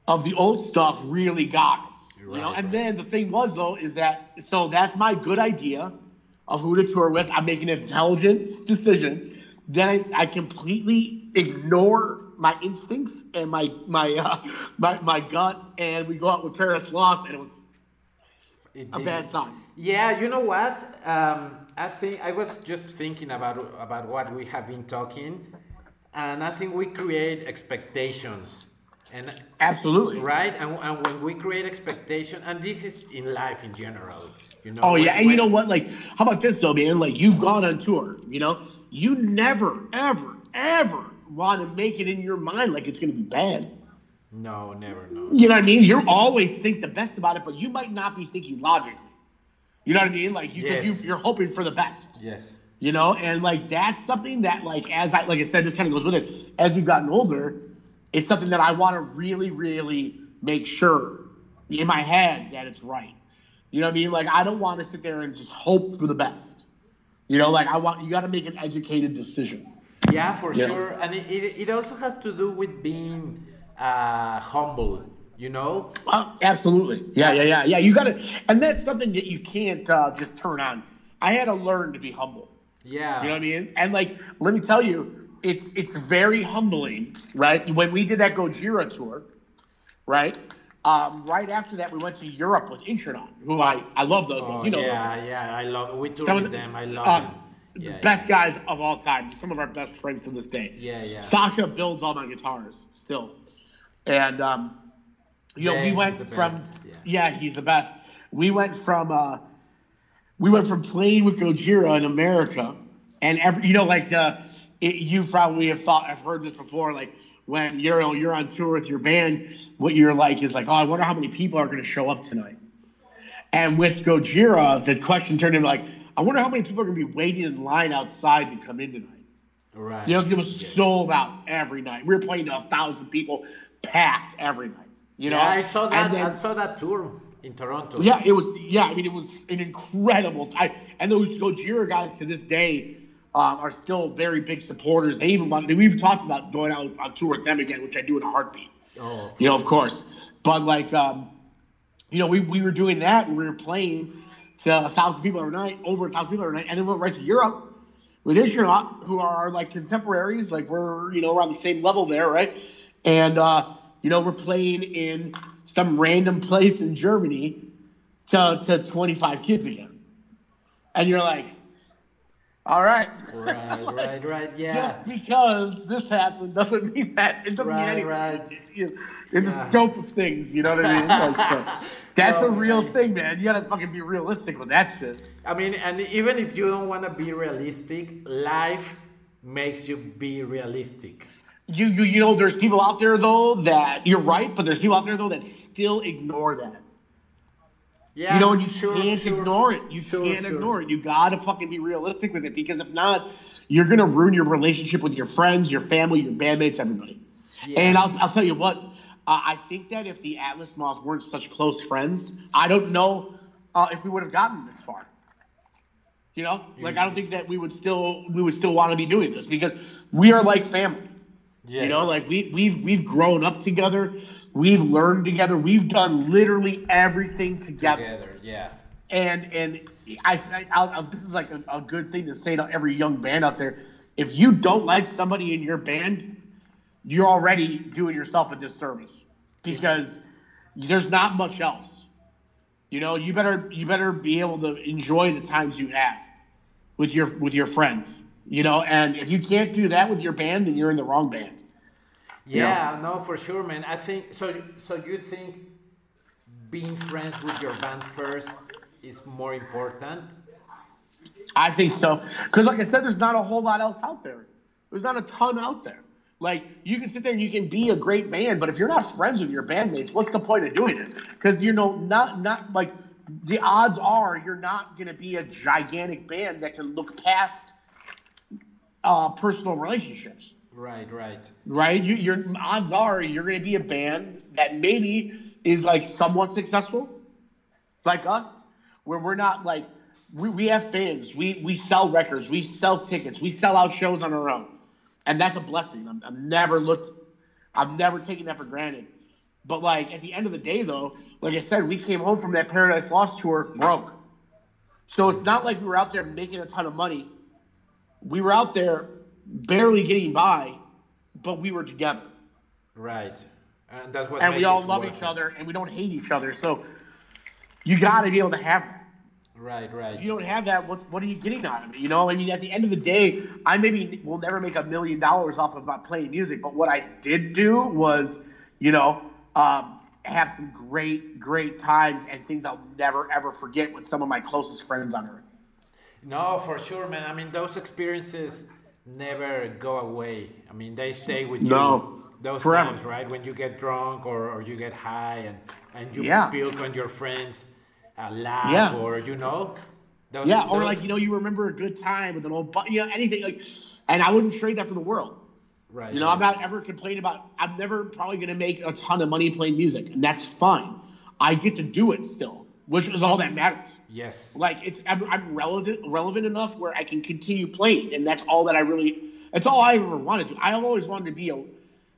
of the old stuff really got us. You know, and right. then the thing was though is that so that's my good idea of who to tour with. I'm making an intelligent decision. Then I, I completely ignore my instincts and my my uh, my my gut, and we go out with Paradise Lost, and it was It a bad time. Yeah, you know what? Um, I think I was just thinking about about what we have been talking, and I think we create expectations, and Absolutely. right, and, and when we create expectation, and this is in life in general, you know. Oh when- yeah, and you know what? Like, how about this though, man? Like, you've gone on tour. You know, you never, ever, ever want to make it in your mind like it's going to be bad. No, never, no. You know what I mean? You always think the best about it, but you might not be thinking logically. You know what I mean? Like, you, Yes. you you're hoping for the best. Yes. You know, and like that's something that, like, as I like I said, this kind of goes with it. As we've gotten older, it's something that I want to really, really make sure in my head that it's right. You know what I mean? Like, I don't want to sit there and just hope for the best. You know, like I want you got to make an educated decision. Yeah, for Yeah. sure, and it, it, it also has to do with being uh, humble. You know. Uh, absolutely. Yeah, yeah, yeah, yeah. You got to, and that's something that you can't uh, just turn on. I had to learn to be humble. Yeah. You know what I mean? And like, let me tell you, it's it's very humbling, right? When we did that Gojira tour, right? Um, right after that, we went to Europe with Intronaut, who I I love those. Oh, You know, yeah, yeah, I love. We toured with them. I love uh, them. Yeah, best guys of all time. Some of our best friends to this day. Yeah, yeah. Sasha builds all my guitars still, and um, you know, we went from yeah. yeah. he's the best. We went from uh, we went from playing with Gojira in America, and every you know like the it, you probably have thought I've heard this before like when you're you're on tour with your band, what you're like is like oh I wonder how many people are going to show up tonight. And with Gojira, the question turned into like, I wonder how many people are going to be waiting in line outside to come in tonight. Right. You know, 'cause it was Yeah. sold out every night. We were playing to a thousand people, packed every night. You know, yeah, I saw that. Then- I saw that tour in Toronto. yeah, it was. Yeah, I mean, it was an incredible. I and those Gojira guys to this day um, are still very big supporters. They even want. We've talked about going out on tour with them again, which I do in a heartbeat. Oh, You know, of course. But like, um, you know, we, we were doing that. and We were playing to a thousand people every night, over a thousand people every night, and then we went right to Europe with Intronaut, who are like contemporaries. Like we're you know we're on the same level there, right? And uh, you know we're playing in some random place in Germany to to 25 kids again, and you're like, all right. right, right, right. Yeah. Just because this happened doesn't mean that it doesn't Right, mean anything. right. In, in the scope of things, you know what I mean? Like, so, that's No, a real man. thing, man. You gotta fucking be realistic with that shit. I mean, and even if you don't want to be realistic, life makes you be realistic. You, you, you know, there's people out there though that you're right, but there's people out there though that still ignore that. Yeah. You know, and you sure, can't sure. ignore it. You Sure, can't ignore it. You gotta fucking be realistic with it because if not, you're gonna ruin your relationship with your friends, your family, your bandmates, everybody. Yeah. And I'll, I'll tell you what, uh, I think that if the Atlas Moth weren't such close friends, I don't know uh, if we would have gotten this far. You know, like I don't think that we would still we would still want to be doing this because we are like family. Yes. You know, like we we've we've grown up together, we've learned together, we've done literally everything together together. Yeah. and and I, I I'll, I'll- this is like a, a good thing to say to every young band out there. If you don't like somebody in your band, you're already doing yourself a disservice because there's not much else. You know, you better you better be able to enjoy the times you have with your with your friends. You know, and if you can't do that with your band, then you're in the wrong band. Yeah, no, for sure, man. I think so. So you think being friends with your band first is more important? I think so. Because, like I said, there's not a whole lot else out there. There's not a ton out there. Like, you can sit there and you can be a great band, but if you're not friends with your bandmates, what's the point of doing it? Because, you know, not, not like the odds are you're not going to be a gigantic band that can look past uh, personal relationships Right, right. right? You, your odds are you're going to be a band that maybe is like somewhat successful, like us, where we're not like we, we have fans, we we sell records, we sell tickets, we sell out shows on our own, and that's a blessing. I'm, I've never looked, I've never taken that for granted. But like at the end of the day, though, like I said, we came home from that Paradise Lost tour broke. So it's not like we were out there making a ton of money. We were out there barely getting by, but we were together. Right. And that's what And we all love each other and we don't hate each other. So you got to be able to have that. Right, right. If you don't have that, what, what are you getting out of it? You know, I mean, at the end of the day, I maybe will never make a million dollars off of my playing music, but what I did do was, you know, um, have some great, great times and things I'll never, ever forget with some of my closest friends on earth. No, for sure, man. I mean, those experiences never go away. I mean, they stay with you. No, Those forever. times, right? When you get drunk or, or you get high and, and you Yeah. build on your friends a laugh Yeah. or, you know? Those, Yeah, or like, you know, you remember a good time with an old, bu- you know, anything like, and I wouldn't trade that for the world. Right. You know, right. I'm not ever complaining about. I'm never probably going to make a ton of money playing music, and that's fine. I get to do it still, which is all that matters. Yes. Like it's, I'm, I'm relevant, relevant enough where I can continue playing, and that's all that I really. That's all I ever wanted to. I always wanted to be a.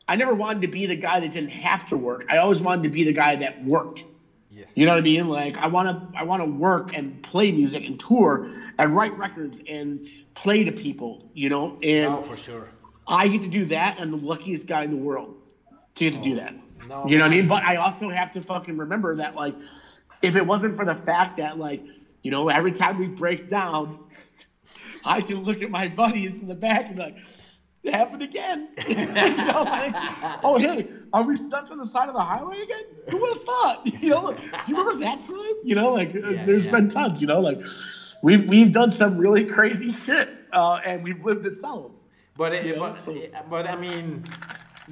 I never wanted to be the guy that didn't have to work. I always wanted to be the guy that worked. yes. You know what I mean? Like I want to, I want to work and play music and tour and write records and play to people. You know, and No, for sure. I get to do that. I'm the luckiest guy in the world to get to do oh, that. No, you know what I mean? But I also have to fucking remember that, like, if it wasn't for the fact that, like, you know, every time we break down, I can look at my buddies in the back and be like, it happened again. you know, like, oh, hey, are we stuck on the side of the highway again? Who would have thought? You know, like, you remember that time? You know, like, Yeah, there's yeah. been tons, you know, like, we've, we've done some really crazy shit, uh, and we've lived it solid. But, it, but, so- but I mean,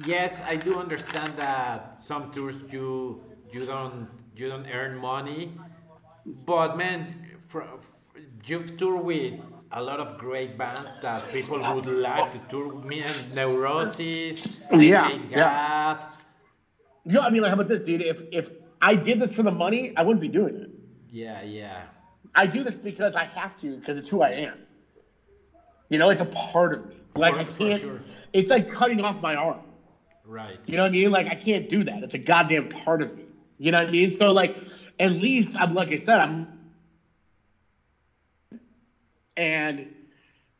yes, I do understand that some tours you you don't you don't earn money, but man, for, you've toured with a lot of great bands that people would like to tour. Me and Neurosis, Yeah, yeah. Know, I mean, like, how about this, dude? If if I did this for the money, I wouldn't be doing it. Yeah, yeah. I do this because I have to, because it's who I am. You know, it's a part of me. Like For- I can't. sure. It's like cutting off my arm. Right. You know what I mean? Like I can't do that. It's a goddamn part of me. You know what I mean? So like, at least I'm like I said, I'm and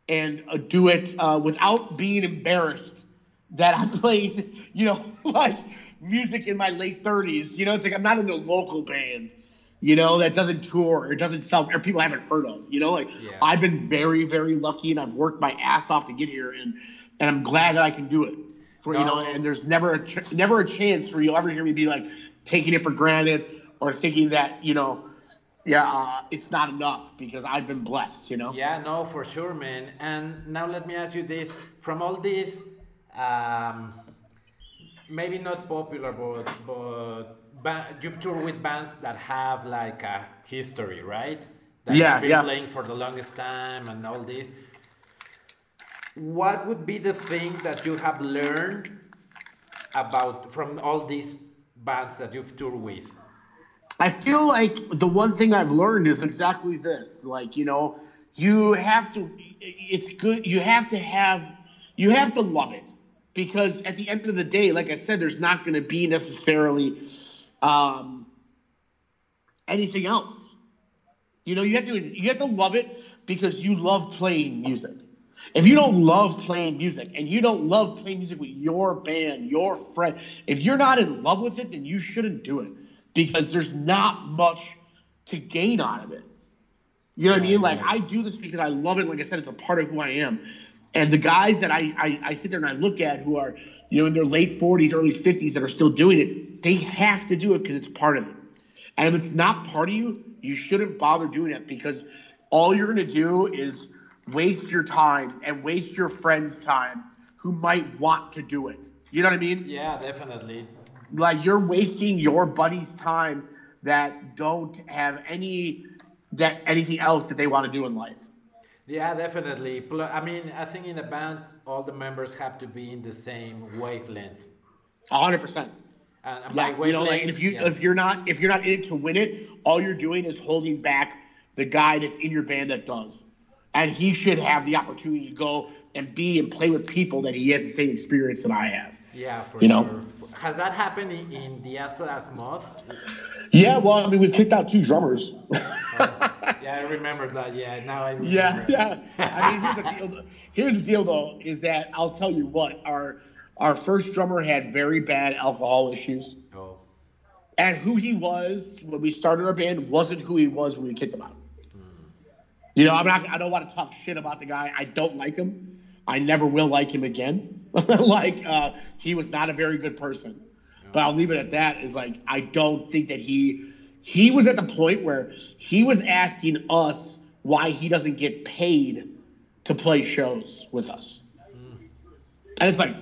and uh, do it uh, without being embarrassed that I played, you know, like music in my late 30s. You know, it's like I'm not in a local band, you know, that doesn't tour or doesn't sell or people I haven't heard of. You know, like Yeah. I've been very, very lucky and I've worked my ass off to get here and and I'm glad that I can do it. For you know, and there's never a never a chance where you'll ever hear me be like taking it for granted or thinking that you know, yeah, uh, it's not enough because I've been blessed. You know. Yeah, no, for sure, man. And now let me ask you this: from all these, um, maybe not popular, but but you tour with bands that have like a history, right? That Yeah, you've been yeah. playing for the longest time and all this. What would be the thing that you have learned about from all these bands that you've toured with? I feel like the one thing I've learned is exactly this. Like, you know, you have to, it's good, you have to have, you have to love it. Because at the end of the day, like I said, there's not going to be necessarily um, anything else. You know, you have to, you have to love it because you love playing music. If you don't love playing music and you don't love playing music with your band, your friend, if you're not in love with it, then you shouldn't do it because there's not much to gain out of it. You know what I mean? Like I do this because I love it. Like I said, it's a part of who I am. And the guys that I, I, I sit there and I look at who are, you know, in their late 40s, early 50s that are still doing it, they have to do it because it's part of it. And if it's not part of you, you shouldn't bother doing it because all you're going to do is waste your time and waste your friend's time who might want to do it. You know what I mean? Yeah, definitely. Like you're wasting your buddy's time that don't have any that anything else that they want to do in life. Yeah, definitely. I mean, I think in a band, all the members have to be in the same wavelength. A hundred percent. And and you know, like if you yeah. if you're not if you're not in it to win it, all you're doing is holding back the guy that's in your band that does, and he should have the opportunity to go and be and play with people that he has the same experience that I have. yeah, for you sure. know. Has that happened in, in the Atlas Moth? Yeah, well, I mean, we've kicked out two drummers. Oh, yeah, I remember that. Yeah, now I remember. yeah, yeah. I mean, here's the deal. Here's the deal, though, is that I'll tell you what our our first drummer had very bad alcohol issues, Oh, and who he was when we started our band wasn't who he was when we kicked him out. You know, I'm not. I don't want to talk shit about the guy. I don't like him. I never will like him again. like uh, he was not a very good person. But I'll leave it at that. Is like I don't think that he he was at the point where he was asking us why he doesn't get paid to play shows with us, and it's like,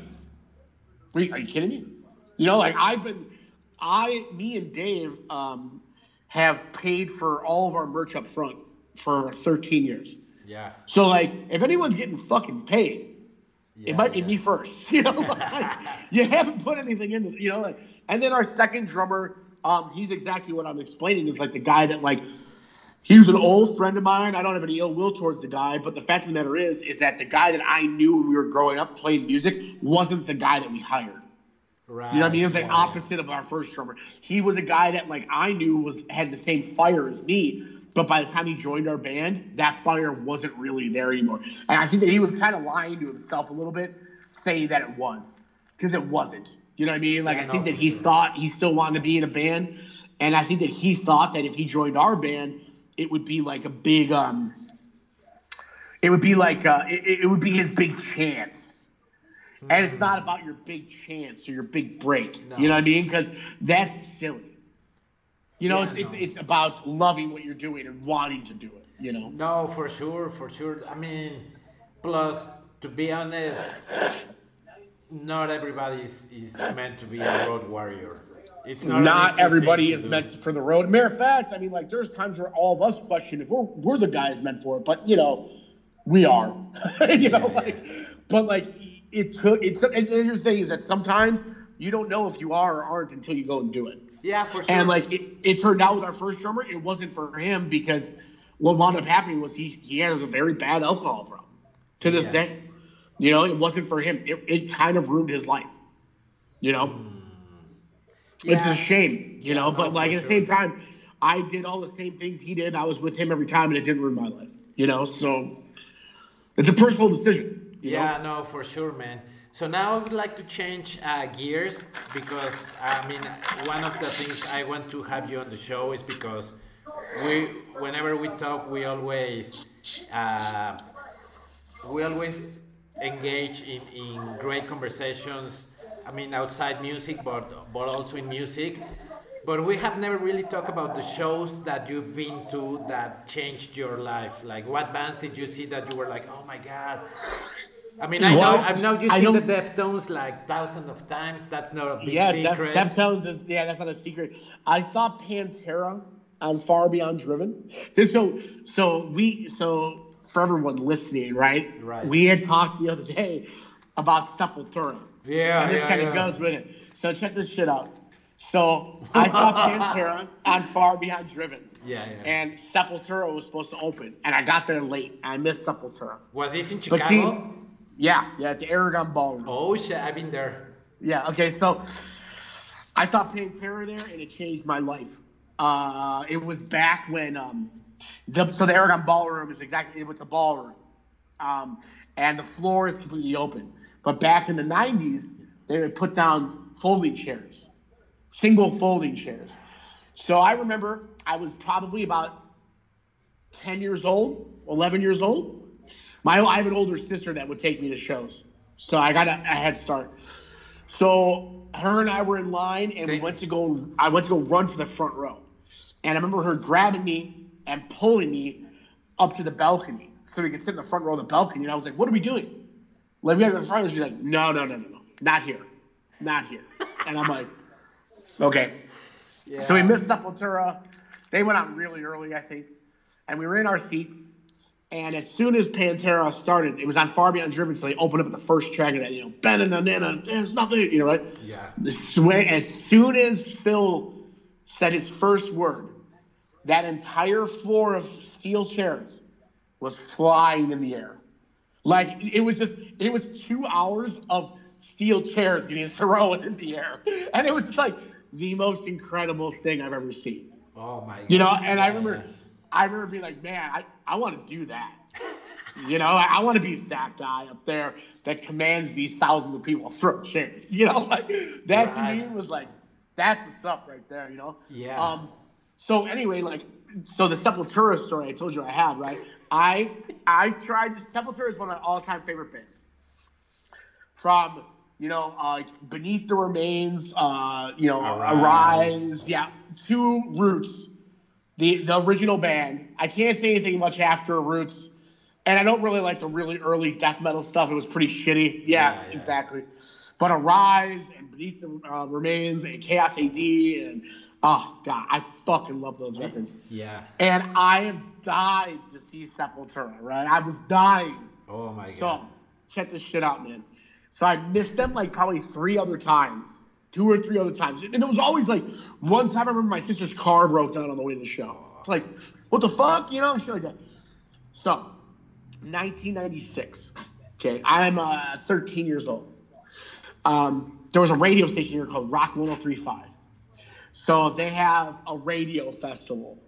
are you, are you kidding me? You know, like I've been, I, me and Dave um, have paid for all of our merch up front for 13 years. yeah. So like, if anyone's getting fucking paid, yeah it might be me first. You know, like, you haven't put anything into, you know, like, and then our second drummer, um, he's exactly what I'm explaining. Is like the guy that like, he was an old friend of mine. I don't have any ill will towards the guy, but the fact of the matter is, is that the guy that I knew when we were growing up playing music wasn't the guy that we hired. Right. You know what I mean? It was like yeah, opposite of our first drummer. He was a guy that like I knew was had the same fire as me, but by the time he joined our band, that fire wasn't really there anymore. And I think that he was kind of lying to himself a little bit, saying that it was, because it wasn't. You know what I mean? Like Yeah, I no, think that he sure. thought he still wanted to be in a band, and I think that he thought that if he joined our band, it would be like a big um. It would be like uh, it, it would be his big chance. And it's not about your big chance or your big break. No. You know what I mean? Because that's silly. You know, Yeah, it's, it's no. it's about loving what you're doing and wanting to do it. You know. No, for sure, for sure. I mean, plus, to be honest, not everybody is, is meant to be a road warrior. It's not, Not everybody is do. meant for the road. Matter of fact, I mean, like there's times where all of us question if we're we're the guys meant for it, but you know, we are. you know, Yeah, like, but like it took. It's. And the thing is that sometimes you don't know if you are or aren't until you go and do it. Yeah, for sure. And like it, it turned out with our first drummer, it wasn't for him because what wound up happening was he he has a very bad alcohol problem to this Yeah. day. You know, it wasn't for him. It, it kind of ruined his life. You know, hmm. it's a shame. You know, but like at the sure. same time, I did all the same things he did. I was with him every time, and it didn't ruin my life. You know, so it's a personal decision. you know? Yeah, no, for sure, man. So now I would like to change uh, gears because I mean one of the things I want to have you on the show is because we, whenever we talk, we always, uh, we always engage in, in great conversations. I mean outside music, but but also in music. But we have never really talked about the shows that you've been to that changed your life. Like, what bands did you see that you were like, oh my god? I mean, I Well, know, I know you've I seen the Deftones like thousands of times. That's not a big Yeah, Def, secret. Deftones is yeah, that's not a secret. I saw Pantera on Far Beyond Driven. This so so we so for everyone listening, right? Right. We had talked the other day about Sepultura. Yeah, and this yeah, kind of yeah. goes with it. So check this shit out. So I saw Pantera on Far Beyond Driven. Yeah, yeah. And Sepultura was supposed to open, and I got there late. I missed Sepultura. Was this in Chicago? Yeah, yeah, at the Aragon Ballroom. oh shit, I've been there. Yeah. Okay. So I saw Pantera there, and it changed my life. Uh, it was back when um, the so the Aragon Ballroom is exactly it was a ballroom, um, and the floor is completely open. But back in the '90s, they would put down folding chairs, single folding chairs. So I remember I was probably about 10 years old, 11 years old. My I have an older sister that would take me to shows, so I got a, a head start. So her and I were in line, and we went to go. I went to go run for the front row, and I remember her grabbing me and pulling me up to the balcony so we could sit in the front row of the balcony. And I was like, "What are we doing?" Like we got to go to the front. row. She's like, "No, no, no, no, no, not here, not here." And I'm like, "Okay." Yeah. So we missed Sepultura. They went out really early, I think. And we were in our seats. And as soon as Pantera started, it was on Far Beyond Driven, so they opened up the first track of that, you know, banana, there's nothing, you know, right? Yeah. As soon as Phil said his first word, that entire floor of steel chairs was flying in the air. Like it was just, it was two hours of steel chairs getting thrown in the air, and it was just like the most incredible thing I've ever seen. Oh my. God. You know, and I remember, I remember being like, man, I, I want to do that. you know, I, I want to be that guy up there that commands these thousands of people to throw chairs. You know, like that to me was like, that's what's up right there. You know. Yeah. Um. So anyway, like, so the Sepultura story I told you I had, right? I I tried. Sepultura is one of my all-time favorite bands. From you know, uh, beneath the remains, uh, you know, Arise. Arise, yeah, to Roots, the the original band. I can't say anything much after Roots, and I don't really like the really early death metal stuff. It was pretty shitty. Yeah, Yeah, yeah. exactly. But Arise and Beneath the uh, Remains and Chaos AD and oh god, I fucking love those records. Yeah. And I have died to see Sepultura. Right, I was dying. Oh my god. So check this shit out, man. So I missed them like probably three other times, two or three other times, and it was always like one time. I remember my sister's car broke down on the way to the show. It's like, what the fuck, you know, shit like that. So, 1996. Okay, I'm uh, 13 years old. Um, there was a radio station here called Rock 1035. So they have a radio festival,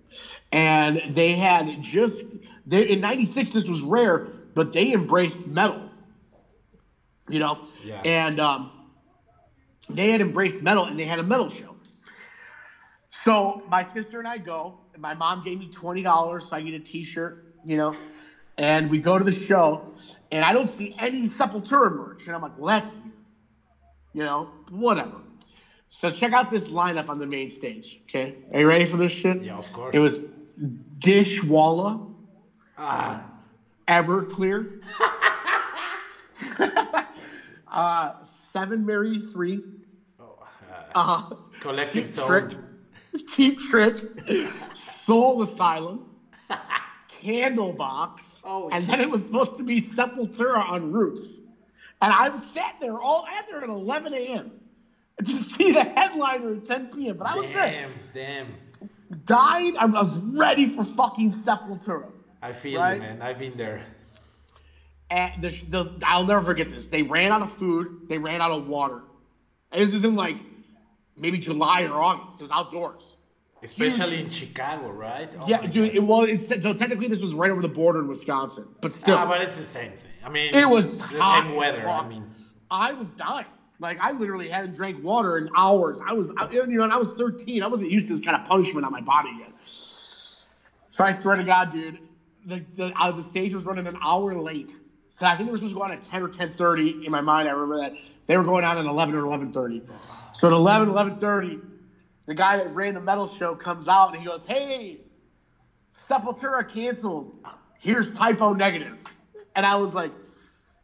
and they had just they in '96. This was rare, but they embraced metal. You know, Yeah. and um, they had embraced metal, and they had a metal show. So my sister and I go. And my mom gave me twenty dollars, so I get a T-shirt. You know, and we go to the show, and I don't see any Sepultura merch, and I'm like, well, that's weird. You know, whatever. So check out this lineup on the main stage. Okay, are you ready for this shit? Yeah, of course. It was Dishwalla, Ah. Everclear, uh, Seven Mary Three, uh, Collective Cheap Soul. Trick, Cheap Trick, Soul Asylum, Candlebox, Oh, and shit. then it was supposed to be Sepultura on Roots. And I sat there all at there at 11 a.m. to see the headliner at 10 p.m. But I was there. Damn, damn. Died. I was ready for fucking Sepultura. I feel Right? you, man. I've been there. And the, the, I'll never forget this. They ran out of food. They ran out of water. And this is in like maybe July or August. It was outdoors. Especially in Chicago, right? Oh yeah, dude. It was. It's, so technically, this was right over the border in Wisconsin, but still, Ah, but it's the same thing. I mean, it was the hot same weather. I mean, I was dying. Like I literally hadn't drank water in hours. I was, I, you know, and I was 13. I wasn't used to this kind of punishment on my body yet. So I swear to God, dude, the the, uh, the stage was running an hour late. So I think they were supposed to go on at 10 or 10:30. In my mind, I remember that they were going on at 11 or 11:30. So at 11, 11:30, the guy that ran the metal show comes out and he goes, "Hey, Sepultura canceled. Here's Type O Negative." And I was like,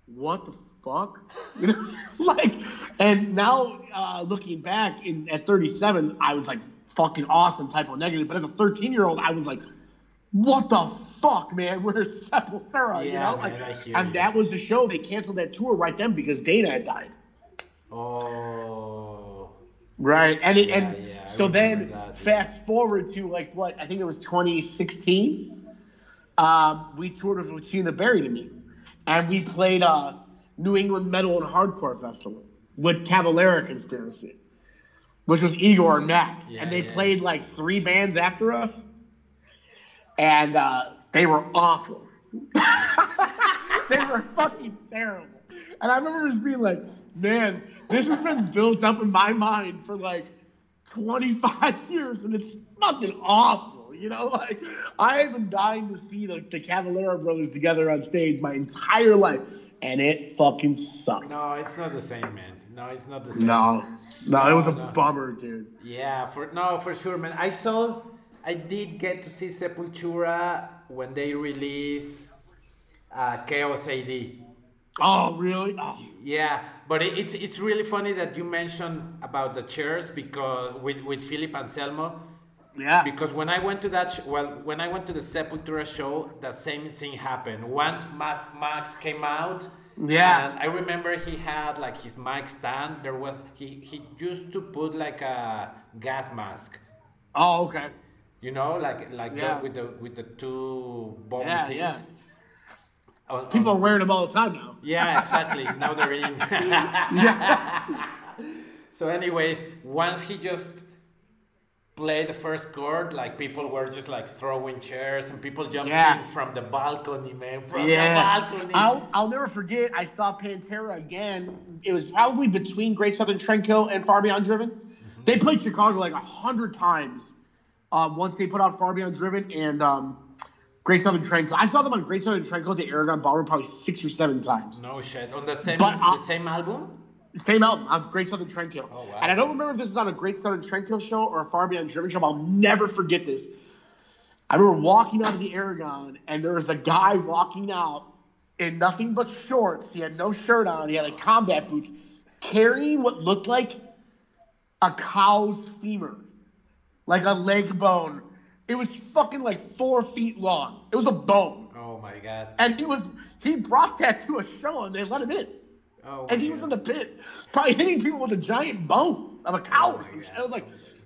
"What the fuck?" You know, like, and now uh, looking back in at 37, I was like, "Fucking awesome, Type O Negative." But as a 13 year old, I was like, "What the fuck, man? we're Sepultura?" you know, man, like, I hear and you. that was the show. They canceled that tour right then because Dana had died. oh, Right, and it, Yeah, and yeah, so then that, fast forward to like what I think it was 2016. Um, we toured with the Buried and Me, and we played uh, New England Metal and Hardcore Festival with Cavalera Conspiracy, which was Igor and Max, Yeah, and they yeah. played like three bands after us, and uh, they were awful. they were fucking terrible. And I remember just being like, man, this has been built up in my mind for like 25 years and it's fucking awful. You know, like I have been dying to see the, the Cavalera brothers together on stage my entire life. And it fucking sucked. no, it's not the same, man. No, it's not the same. No, no, it was a No, no. bummer, dude. Yeah, for no, for sure, man. I saw, I did get to see Sepultura when they release uh, Chaos AD. Oh, really? Oh, Yeah, but it, it's it's really funny that you mentioned about the chairs because with with Philip Anselmo yeah. because when I went to that sh- well when I went to the Sepultura show the same thing happened once Max Max came out Yeah. and I remember he had like his mic stand there was he he used to put like a gas mask Oh, okay. You know like like Yeah. the, with the with the two bomb Yeah, things yeah. On- on- People are wearing them all the time now. yeah exactly now they're in So, anyways, once he just played the first chord, like people were just like throwing chairs and people jumping Yeah. from the balcony, man, from Yeah. the balcony. I'll, I'll never forget, I saw Pantera again. It was probably between Great Southern Trendkill and Far Beyond Driven. Mm-hmm. They played Chicago like a hundred times uh, once they put out Far Beyond Driven and um, Great Southern Trendkill. I saw them on Great Southern at the Aragon Ballroom probably six or seven times. no shit on the same But, uh, the same album. Same album on Great Southern Trendkill. Oh, wow. And I don't remember if this is on a Great Southern Trendkill show or a Far Beyond Driven show, but I'll never forget this. I remember walking out of the Aragon, and there was a guy walking out in nothing but shorts. He had no shirt on. He had like combat boots, carrying what looked like a cow's femur, like a leg bone. It was fucking like four feet long. It was a bone, Oh my god. and he was he brought that to a show, and they let him in. Oh And he was in the pit, probably hitting people with a giant bone of a cow Oh or some shit. I was like,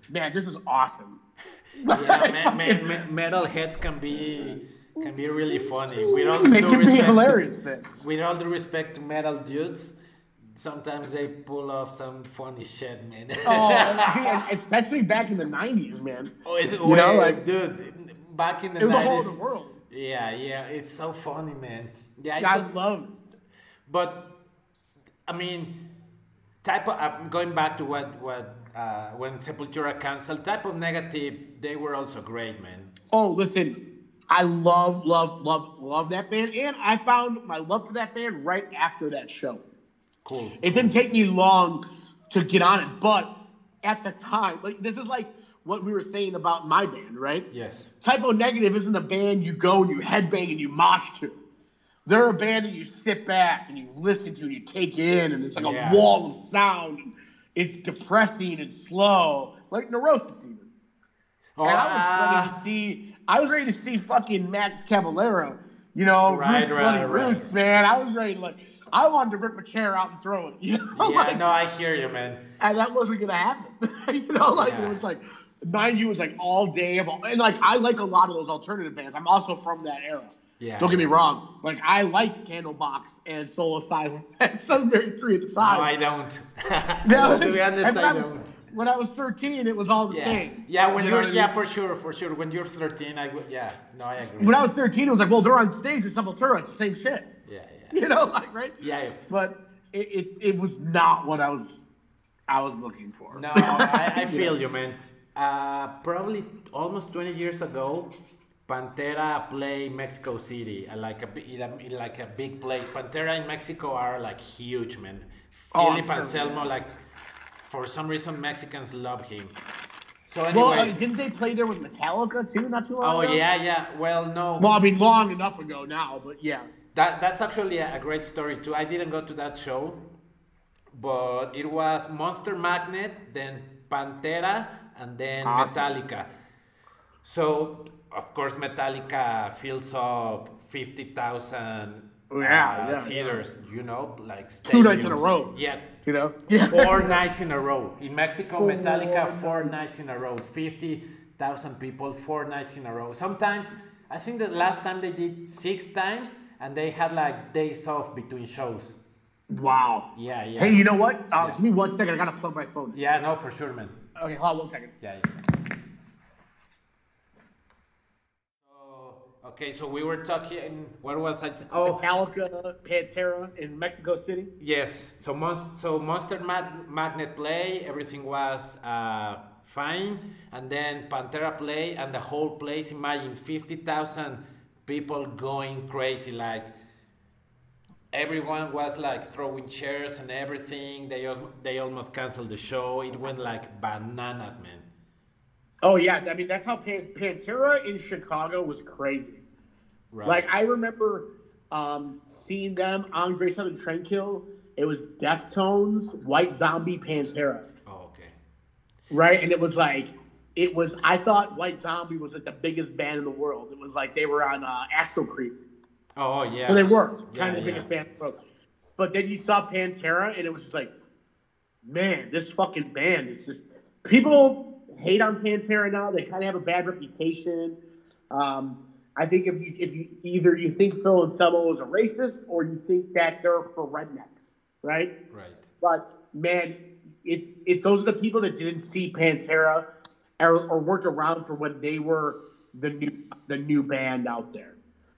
man, this is awesome. yeah, man, man, metal heads can be can be really funny. All They due can be hilarious then. with all the respect to metal dudes, sometimes they pull off some funny shit, man. Oh, especially back in the '90s, man. Oh, it's You know, like- dude, back in the It was a whole 90s. other world. Yeah, yeah, it's so funny, man. Yeah, I just, love. but I mean, type of going back to what what uh, when Sepultura canceled, Type O Negative, they were also great, man. Oh, listen, I love, love, love, love that band, and I found my love for that band right after that show. Cool. It didn't take me long to get on it, but at the time, like this is like what we were saying about my band, right? Yes. Type O Negative isn't a band you go and you headbang and you mosh to. They're a band that you sit back and you listen to and you take in, and it's like Yeah. a wall of sound. And it's depressing and slow, like Neurosis even. Oh, and I was ready ah, to see, I was ready to see fucking Max Cavalera, you know, Right, Roots right, right. Roots, man. I was ready to like, I wanted to rip a chair out and throw it. You know, Yeah, like, no, I hear you, man. and that wasn't gonna happen. you know, like Yeah. it was like mind you, it was like all day of all, and like I like a lot of those alternative bands. I'm also from that era. Yeah. Don't get me wrong. Like I liked Candlebox and Soul Asylum and Seven Mary Three at the time. No. I don't. No, to be honest, and I don't. When I was 13, it was all the Yeah, same. yeah. When You I yeah, mean? for sure, for sure. When you're 13, I would, yeah. No, I agree. When I was 13, it was like, well, they're on stage at Sepultura. It's the same shit. yeah, yeah, You know, like right? yeah. But it, it, it was not what I was I was looking for. No, I, I feel you, man. Uh, probably almost 20 years ago, Pantera play Mexico City, uh, like a bi- in, a in like a big place. Pantera in Mexico are like huge, man. Oh, Philip sure, Anselmo, like for some reason Mexicans love him. So, Well, uh, anyways, didn't they play there with Metallica too? Not too long oh ago. yeah, yeah. Well, no, Well, I mean, long enough ago now, but yeah. That that's actually a, a great story too. I didn't go to that show, but it was Monster Magnet, then Pantera, and then Awesome. Metallica. So of course Metallica fills up fifty thousand Oh, yeah, yeah. You know, like Two nights in a row. Yeah. You know. Yeah. Four nights in a row. In Mexico, Four Metallica, four nights. nights in a row. 50,000 people, four nights in a row. Sometimes, I think the last time they did six times and they had like days off between shows. Wow. Yeah, yeah. Hey, you know what? Uh, Yeah. Give me one second. I gotta plug my phone. Yeah, no, for sure, man. Okay, hold on one second. Yeah, yeah. So, okay, so we were talking, what was I? Oh, Metallica, Pantera in Mexico City. Yes. So most so Monster Mag- Magnet play, everything was uh, fine, and then Pantera play, and the whole place. Imagine fifty thousand people going crazy, like everyone was like throwing chairs and everything. They they almost canceled the show. It went like bananas, man. Oh yeah, I mean that's how Pan- Pantera in Chicago was crazy. Right. Like I remember um, seeing them on Great Southern Trendkill. It was Deftones, White Zombie, Pantera, oh, okay. right? And it was like it was. I thought White Zombie was like the biggest band in the world. It was like they were on uh, Astro Creep. Oh yeah. So they were Yeah, kind of the yeah. biggest band in the world. But then you saw Pantera, and it was just like, man, this fucking band is just. People hate on Pantera now. They kind of have a bad reputation. Um, I think if you if you either you think Philip Anselmo is a racist or you think that they're for rednecks, right? Right. But man, it's it. Those are the people that didn't see Pantera or, or weren't around for when they were the new the new band out there,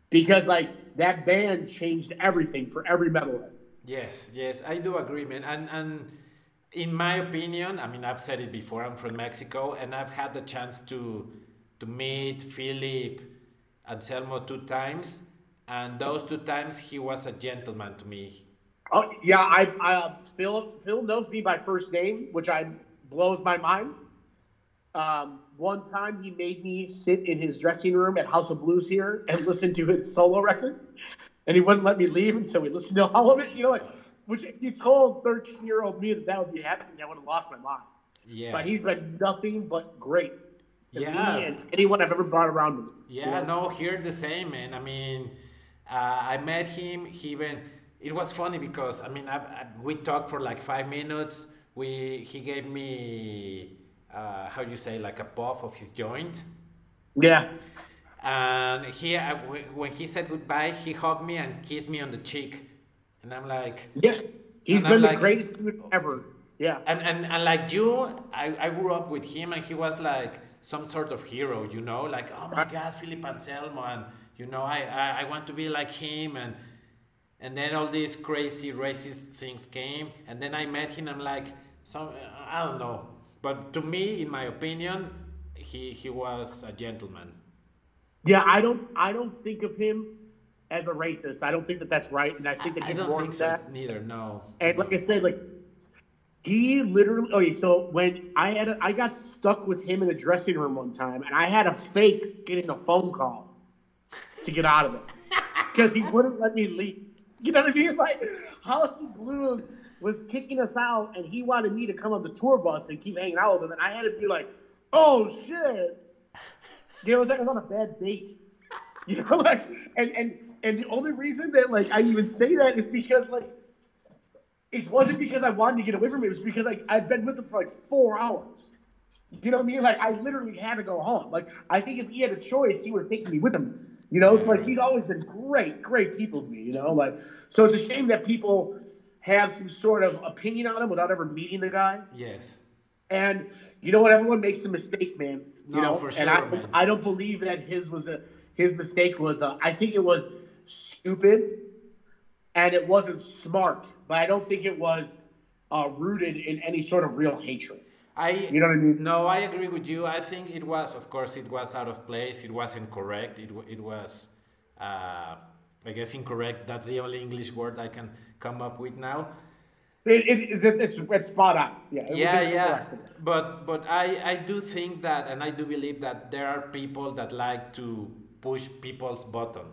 because like that band changed everything for every metalhead. Yes, yes, I do agree, man. And and in my opinion, I mean, I've said it before. I'm from Mexico, and I've had the chance to to meet Philip Anselmo two times, and those two times he was a gentleman to me. Oh yeah, I, I Phil Phil knows me by first name, which I blows my mind. Um, one time he made me sit in his dressing room at House of Blues here and listen to his solo record, and he wouldn't let me leave until we listened to all of it. You know, like which if you told thirteen year old me that that would be happening, I would have lost my mind. Yeah, But he's been nothing but great Yeah. me and anyone I've ever brought around me. Yeah, no, here the same, man. I mean, uh, I met him. He even it was funny because I mean, I, I, we talked for like five minutes. We he gave me uh, how you say like a puff of his joint, Yeah. and he when he said goodbye, he hugged me and kissed me on the cheek, and I'm like, Yeah. He's I'm the like- greatest dude ever. Yeah. and and, and like you, I, I grew up with him, and he was like some sort of hero, you know, like oh my God, Philip Anselmo, and you know, I, I, I want to be like him, and and then all these crazy racist things came, and then I met him. I'm like, some I don't know, but to me, in my opinion, he he was a gentleman. Yeah, I don't I don't think of him as a racist. I don't think that that's right, and I think that I he's don't think so that. neither. No. And like I said, like he literally. Okay, so when I had a, I got stuck with him in the dressing room one time, and I had to fake getting a phone call to get out of it because he wouldn't let me leave. You know what I mean? Like House of Blues was kicking us out, and he wanted me to come on the tour bus and keep hanging out with him, and I had to be like, "Oh shit." Know, it was like I was on a bad date. You know, like, and and and the only reason that like I even say that is because like it wasn't because I wanted to get away from him. It was because like I'd been with him for like four hours. You know what I mean? Like I literally had to go home. Like I think if he had a choice, he would have taken me with him. You know, so like he's always been great, great people to me. You know, like so it's a shame that people have some sort of opinion on him without ever meeting the guy. Yes. And you know what? Everyone makes a mistake, man. You No, know, for and sure, I, man. I don't believe that his was a his mistake was. A, I think it was stupid, and it wasn't smart. But I don't think it was uh, rooted in any sort of real hatred. I You know what I mean? No, I agree with you. I think it was, of course, it was out of place. It wasn't correct. It it was, uh, I guess, incorrect. That's the only English word I can come up with now. It, it, it, it's it's spot on. Yeah. yeah, yeah. But but I I do think that, and I do believe that there are people that like to push people's button.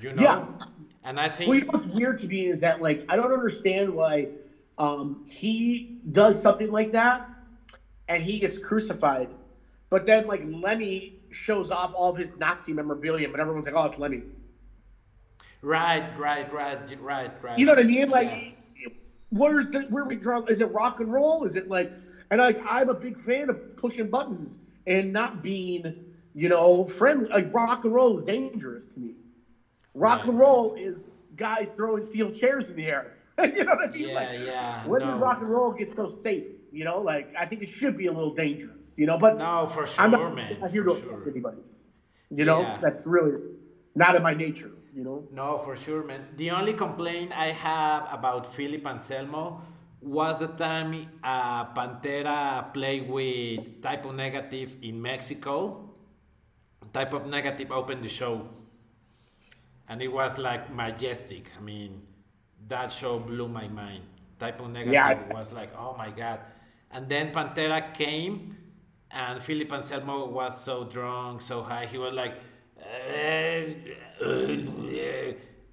You know. Yeah. And I think Well, you know what's weird to me is that like I don't understand why um, he does something like that and he gets crucified, but then like Lemmy shows off all of his Nazi memorabilia, but everyone's like, "Oh, it's Lemmy." right, right, right, right, right. You know what I mean? Like, Yeah. where's the where we draw? Is it rock and roll? Is it like? And like, I'm a big fan of pushing buttons and not being, you know, friendly. Like, rock and roll is dangerous to me. Rock and roll is guys throwing steel chairs in the air. you know what I mean? Yeah, like, yeah, When no. did rock and roll get so safe? You know, like I think it should be a little dangerous. You know, but No, for sure, I'm not, man. I'm not here to sure. anybody. You know, Yeah. that's really not in my nature. You know. No, for sure, man. The only complaint I have about Philip Anselmo was the time uh, Pantera played with Type O Negative in Mexico. Type O Negative opened the show, and it was like majestic. I mean, that show blew my mind. Type O Negative Yeah. was like, oh my god. And then Pantera came, and Philip Anselmo was so drunk, so high. He was like,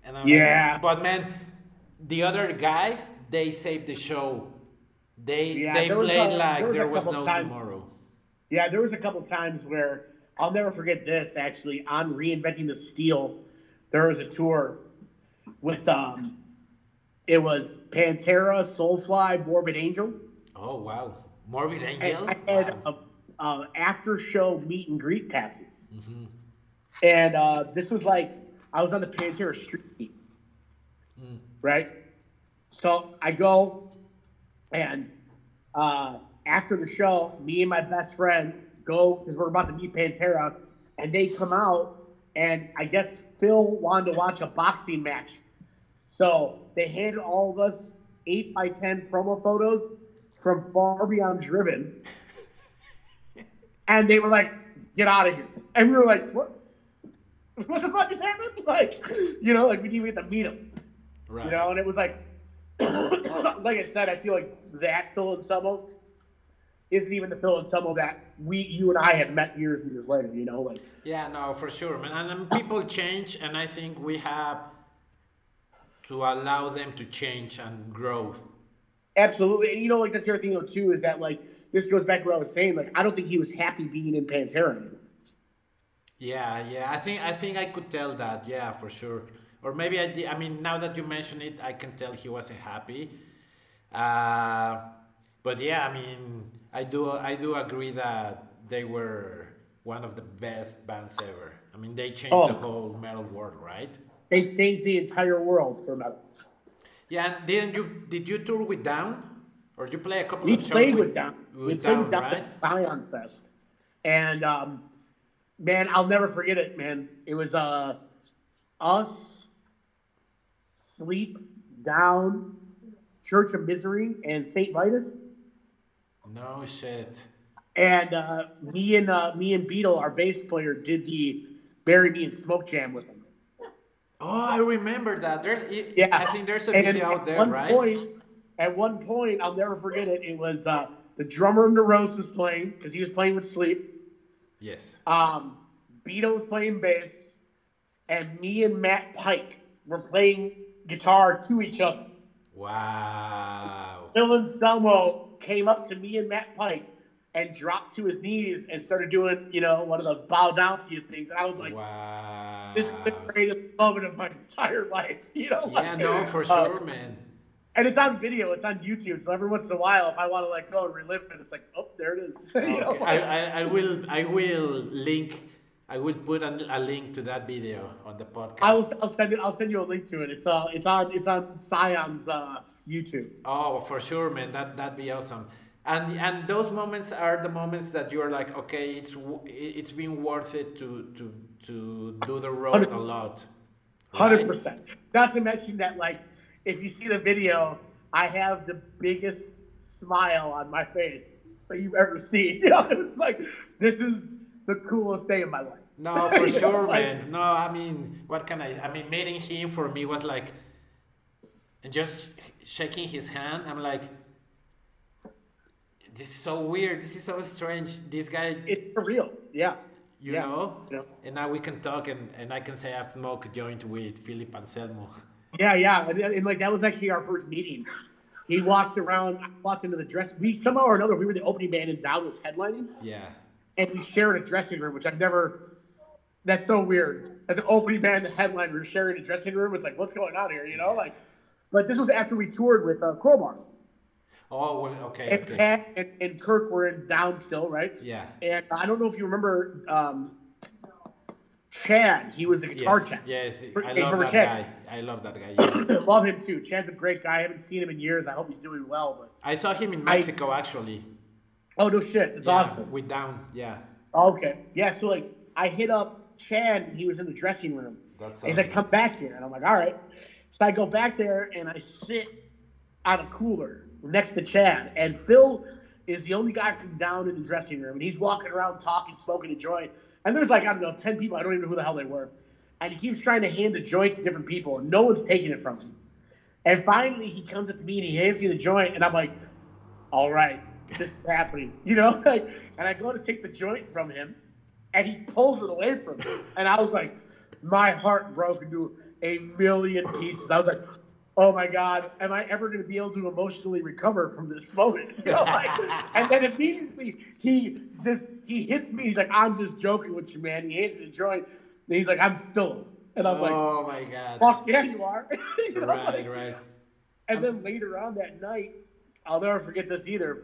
and I'm Yeah. Like, but man, the other guys they saved the show. They Yeah, they played a- like there was there was no times- tomorrow. Yeah, there was a couple times where I'll never forget this. Actually, on reinventing the steel, there was a tour with um, it was Pantera, Soulfly, Morbid Angel, Oh wow, Morbid and Angel. I had Wow. a, a after show meet and greet passes. And uh, this was like I was on the Pantera street team, right? So I go, and uh, after the show, me and my best friend go because we're about to meet Pantera, and they come out, and I guess Phil wanted to watch a boxing match, so they handed all of us eight by ten promo photos from Far Beyond Driven, and they were like, "Get out of here," and we were like, "What?" What the fuck is happening? Like, you know, like we didn't even get to meet him. right. You know, and it was like, like I said, I feel like that Phil Anselmo isn't even the Phil Anselmo that we, you and I had met years and years later. You know, like Yeah, no, for sure, man. And then people change, and I think we have to allow them to change and grow. absolutely. And you know, like that's the other thing though too is that like this goes back to what I was saying. Like I don't think he was happy being in Pantera anymore. Yeah, yeah. I think I think I could tell that. Yeah, for sure. Or maybe I did. I mean, now that you mention it, I can tell he wasn't happy. Uh, but yeah, I mean, I do I do agree that they were one of the best bands ever. I mean, they changed Oh. the whole metal world, right? They changed the entire world for metal. Yeah. And didn't you did you tour with Down, or did you play a couple We of shows We played with, with Down. We With played Down, with Down right? at Scion Fest, and um, man, I'll never forget it. Man, it was uh, us, Sleep, Down, Church of Misery, and Saint Vitus, No shit. and uh, me and uh, me and Beetle, our bass player, did the "Bury Me in Smoke" jam with him. Oh, I remember that. There's, Yeah, I think there's a And video out there, right? Point, at one point, I'll never forget it. It was uh, the drummer of was playing because he was playing with Sleep. Yes. Um, Beto was playing bass, and me and Matt Pike were playing guitar to each other. Wow. Phil Anselmo came up to me and Matt Pike and dropped to his knees and started doing, you know, one of the bow down to you things. And I was like, Wow. this is the greatest moment of my entire life, you know? Yeah, like, no, for uh, sure, man. and it's on video. It's on YouTube. So every once in a while, if I want to like go and relive it, it's like, oh, there it is. you know, Okay. I, I, I will I will link I will put a, a link to that video on the podcast. I'll, I'll send it. I'll send you a link to it. It's uh, it's on it's on Scion's uh, YouTube. Oh, for sure, man. That that'd be awesome. And and those moments are the moments that you're like, okay, it's it's been worth it to to to do the road a lot. Hundred right? percent. Not to mention that, like, if you see the video, I have the biggest smile on my face that you've ever seen. You know, it's like this is the coolest day of my life. No, for You know, sure, like- man. No, I mean, what can I? I mean, meeting him for me was like, and just shaking his hand. I'm like, this is so weird. This is so strange. This guy, It's real, Yeah. you yeah. know. Yeah. And now we can talk, and, and I can say I've smoked a joint with Philip Anselmo. Yeah, yeah, and, and like that was actually our first meeting. He walked around, walked into the dress. We somehow or another we were the opening band and Down was headlining, Yeah. and we shared a dressing room, which I've never. That's so weird. At the opening band, the headline, we're sharing a dressing room. It's like, what's going on here? You know, like. But this was after we toured with uh, Crowbar, Oh, okay, and okay. Pat and, and Kirk were in Down still, right? Yeah. And I don't know if you remember um, Chad. He was a guitar Yes, tech. yes. I love that Chad? guy. I love that guy. Yeah. Love him too. Chad's a great guy. I haven't seen him in years. I hope he's doing well. But I saw him in I- Mexico actually. oh no shit, it's Yeah, awesome. With Down. Yeah. Okay, yeah. So like, I hit up Chad. He was in the dressing room. That's He's like, "Come back here," and I'm like, "All right." So I go back there and I sit on a cooler next to Chad, and Phil is the only guy from down in the dressing room, and he's walking around talking, smoking a joint. And there's like I don't know, ten people. I don't even know who the hell they were. And he keeps trying to hand the joint to different people, and no one's taking it from him. And finally, he comes up to me and he hands me the joint, and I'm like, "All right, this is happening," you know. Like, and I go to take the joint from him, and he pulls it away from me, and I was like, my heart broke into a million pieces. I was like, "Oh my God, am I ever going to be able to emotionally recover from this moment?" You know, like, and then immediately he just he hits me. He's like, "I'm just joking with you, man." He me the joint, and he's like, "I'm Philip," and I'm like, oh my god. "Fuck yeah, you are." You know, Right, like- right. and then later on that night, I'll never forget this either.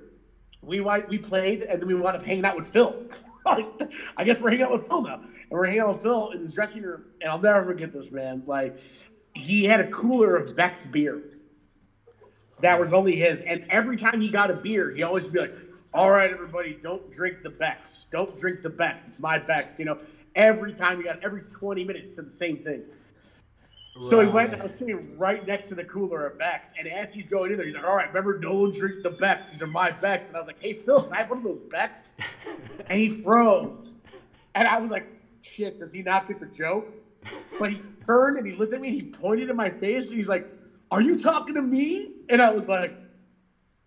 We we played, and then we wound up hanging out with Phil. Like, I guess we're hanging out with Phil now, and we're hanging out with Phil in his dressing room. And I'll never forget this man. Like, he had a cooler of Beck's beer that was only his, and every time he got a beer, he always be like, "All right, everybody, don't drink the Becks. Don't drink the Becks. It's my Becks." You know, every time he got every twenty minutes said the same thing. So he went and I was sitting right next to the cooler of Becks. And as he's going in there, he's like, All right, remember, one drink the Becks. These are my Becks. And I was like, Hey, Phil, can I have one of those Becks? and he froze. And I was like, Shit, does he not get the joke? But he turned and he looked at me and he pointed in my face and he's like, Are you talking to me? And I was like,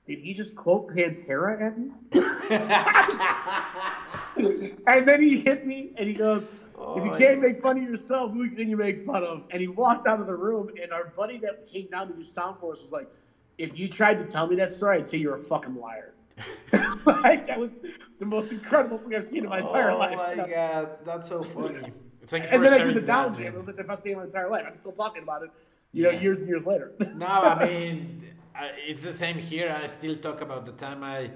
Did he just quote Pantera at me? and then he hit me and he goes, if you Oh, can't make fun of yourself, who can you make fun of? And he walked out of the room, and our buddy that came down to do sound for us was like, if you tried to tell me that story, I'd say you're a fucking liar. like, that was the most incredible thing I've seen in my entire oh life. my god, that's so funny. Thanks And for then I sharing did the down that, jam. It was like the best day of my entire life. I'm still talking about it, you know, years and years later. No, I mean, it's the same here. I still talk about the time I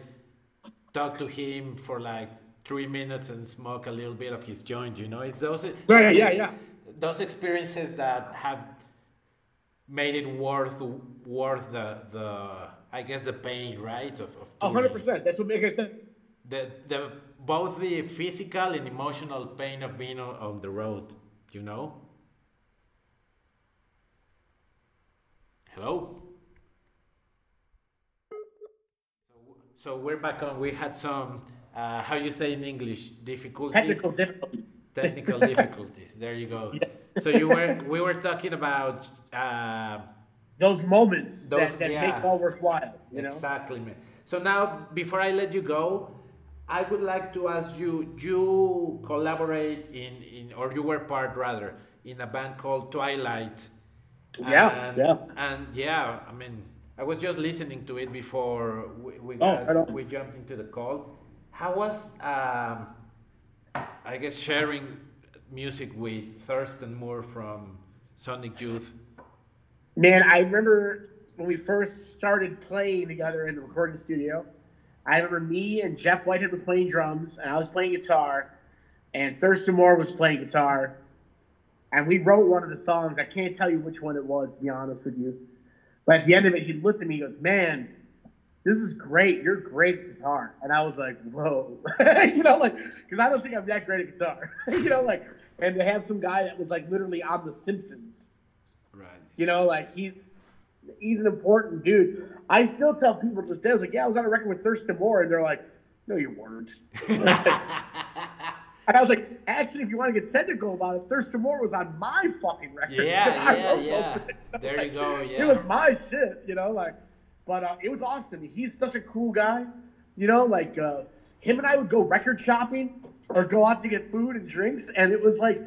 talked to him for like three minutes and smoke a little bit of his joint. You know, it's those Yeah, yeah, yeah, those experiences that have made it worth worth the the I guess the pain, right? Of, hundred percent. That's what I said. The the both the physical and emotional pain of being on, on the road. You know. Hello. So, so we're back on. We had some, uh, how you say in English, difficulties. Technical difficulty. Technical difficulties. There you go. So you were, we were talking about. Uh, Those moments Those- that, that yeah. make all worthwhile. You. Exactly, man. So now, before I let you go, I would like to ask you: you collaborate in, in or you were part rather in a band called Twilight. Yeah, and, yeah. And yeah, I mean, I was just listening to it before we we, Oh, got, we jumped into the call. How was um, I guess sharing music with Thurston Moore from Sonic Youth? Man, I remember when we first started playing together in the recording studio. I remember me and Jeff Whitehead was playing drums, and I was playing guitar, and Thurston Moore was playing guitar, and we wrote one of the songs. I can't tell you which one it was, to be honest with you. But at the end of it, he looked at me. He goes, "Man, this is great. You're great at guitar." And I was like, "Whoa," you know, like because I don't think I'm that great at guitar, you know, like. And to have some guy that was like literally on The Simpsons, Right. you know, like he he's an important dude. I still tell people to this day, I was like, yeah, I was on a record with Thurston Moore, and they're like, no, you weren't. and I was like, actually, if you want to get technical about it, Thurston Moore was on my fucking record. Yeah, yeah, yeah. There you Like, go, It was my shit, you know, like, but uh, it was awesome. He's such a cool guy, you know, like uh, him and I would go record shopping or go out to get food and drinks, and it was like,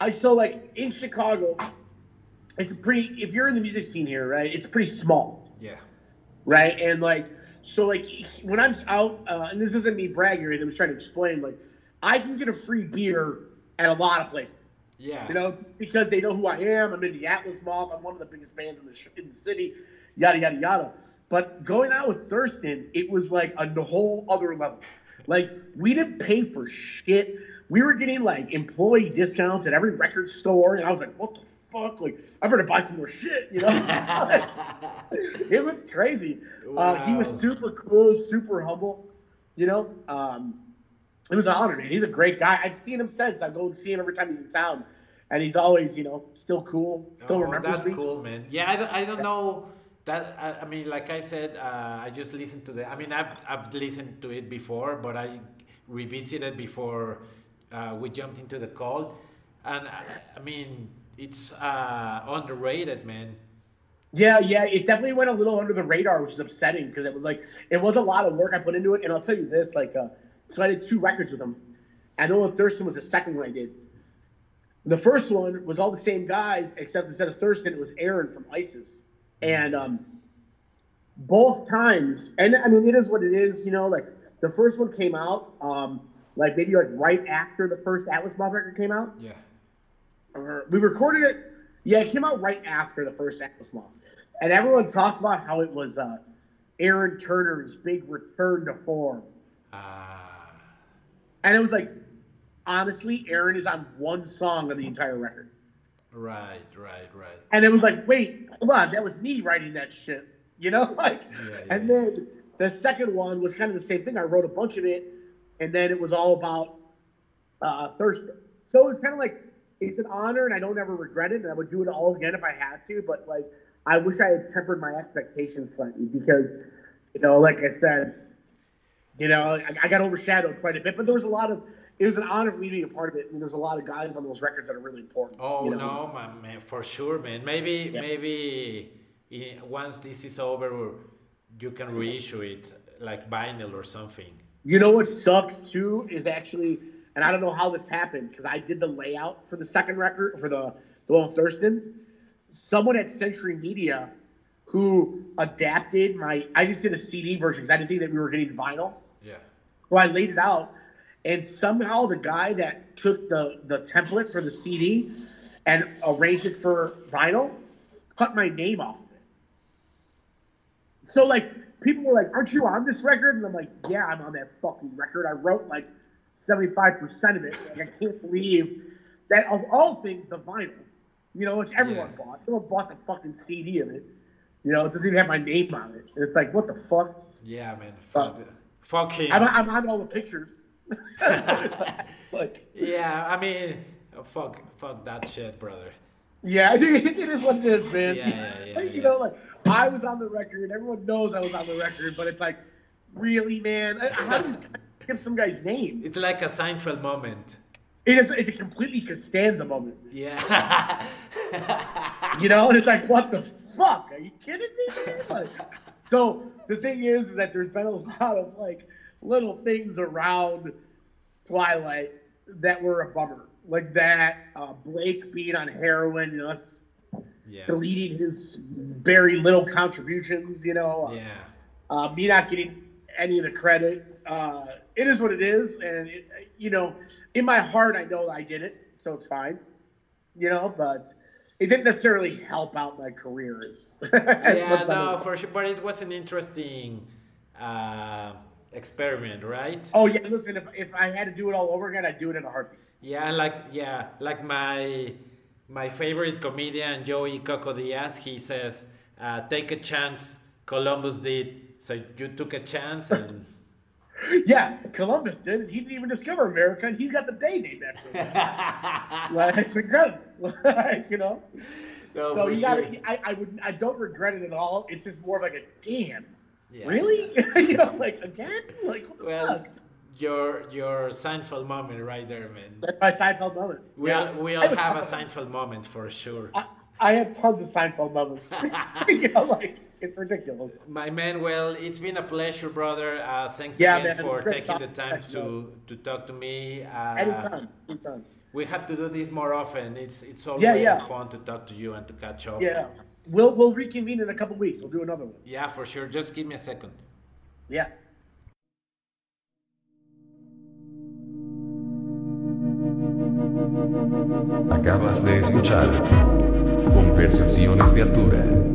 I so like in Chicago, it's a pretty. If you're in the music scene here, right, it's pretty small Yeah. right? And like, so like when I'm out, uh, and this isn't me bragging or anything, I was trying to explain, like, I can get a free beer at a lot of places, Yeah. you know, because they know who I am. I'm in the Atlas Moth. I'm one of the biggest bands in the sh- in the city, yada yada yada. But going out with Thurston, it was like a whole other level. Like we didn't pay for shit. We were getting like employee discounts at every record store, and I was like, "What the fuck? Like, I better buy some more shit," you know? it was crazy. Uh, he was super cool, super humble. You know, um, it was an honor, man. He's a great guy. I've seen him since. I go and see him every time he's in town, and he's always, you know, still cool, still Oh, remembers that's me. cool, man. Yeah, I I don't know that. I, I mean, like I said, uh, I just listened to the. I mean, I've, I've listened to it before, but I revisited before uh, we jumped into the cold, and I, I mean, it's uh, underrated, man. Yeah, yeah, it definitely went a little under the radar, which is upsetting because it was like it was a lot of work I put into it. And I'll tell you this, like, uh, so I did two records with him. And Noah Thurston was the second one I did. The first one was all the same guys, except instead of Thurston, it was Aaron from ISIS. And um, both times, and I mean, it is what it is, you know. Like the first one came out, um, like maybe like right after the first Atlas Moth record came out Yeah. or we recorded it. Yeah, it came out right after the first Atlas Moth, and everyone talked about how it was uh, Aaron Turner's big return to form, Ah. and it was like, honestly, Aaron is on one song of the entire record, right, right, right. and it was like, wait, hold on, that was me writing that shit, you know, like, Yeah, and then the second one was kind of the same thing. I wrote a bunch of it, and then it was all about uh, Thurston. So it's kind of like it's an honor, and I don't ever regret it, and I would do it all again if I had to. But like, I wish I had tempered my expectations slightly because, you know, like I said, you know, I, I got overshadowed quite a bit. But there was a lot of. It was an honor for me to be a part of it, and there's a lot of guys on those records that are really important. Oh you know? no, man, man, for sure, man. Maybe, Yeah. maybe eh, once this is over, you can reissue it like vinyl or something. You know what sucks too is actually, and I don't know how this happened because I did the layout for the second record for the the one with Thurston. Someone at Century Media who adapted my. I just did a CD version because I didn't think that we were getting vinyl. Yeah. So I laid it out, and somehow the guy that took the the template for the CD and arranged it for vinyl cut my name off of it. So like people were like, "Aren't you on this record?" And I'm like, "Yeah, I'm on that fucking record. I wrote like 75 percent of it. Like I can't believe that of all things, the vinyl, you know, which everyone Yeah. bought. Everyone bought the fucking CD of it. You know, it doesn't even have my name on it. And it's like, what the fuck? Yeah, man. Fuck, it. fuck him. I'm, I'm on all the pictures. Like- yeah, I mean, fuck, fuck that shit, brother. yeah, I think it is what it is, man. Yeah, yeah, yeah, you yeah. know, like I was on the record. Everyone knows I was on the record, but it's like, really, man? How do you give some guy's name? It's like a Seinfeld moment. It is. It's a completely Costanza moment. Yeah. You know, and it's like, what the fuck? Are you kidding me? Like, so the thing is, is that there's been a lot of like little things around Twilight that were a bummer, like that uh, Blake being on heroin and us yeah. deleting his very little contributions. You know, Yeah. uh, me not getting any of the credit. Uh, it is what it is, and it, you know, in my heart, I know I did it, so it's fine. You know, but it didn't necessarily help out my career as, as yeah, as no, for sure. But it was an interesting uh, experiment, right? Oh yeah, listen, if, if I had to do it all over again, I'd do it in a heartbeat. Yeah, like yeah, like my my favorite comedian Joey Coco Diaz, he says, uh, "Take a chance." Columbus did, so you took a chance, and Yeah, Columbus did. He didn't even discover America, and he's got the day named after him. like, it's incredible. like, you know. no, So you sure. got. I, I would. I don't regret it at all. It's just more of like a damn. Yeah. Really? you know, like again? Like what the Well, fuck? your your Seinfeld moment right there, man. That's my Seinfeld moment. We Yeah. all, we all have have a Seinfeld moment for sure. I, I have tons of Seinfeld moments. you know, like it's ridiculous. My man, well, it's been a pleasure, brother. Uh, thanks Yeah, again man, for taking the time to to, talk to me. Uh, Anytime, anytime. We have to do this more often. It's it's always Yeah, yeah. fun to talk to you and to catch up. Yeah, we'll we'll reconvene in a couple weeks. We'll do another one. Yeah, for sure. Just give me a second. Yeah. Acabas de escuchar Conversaciones de Altura.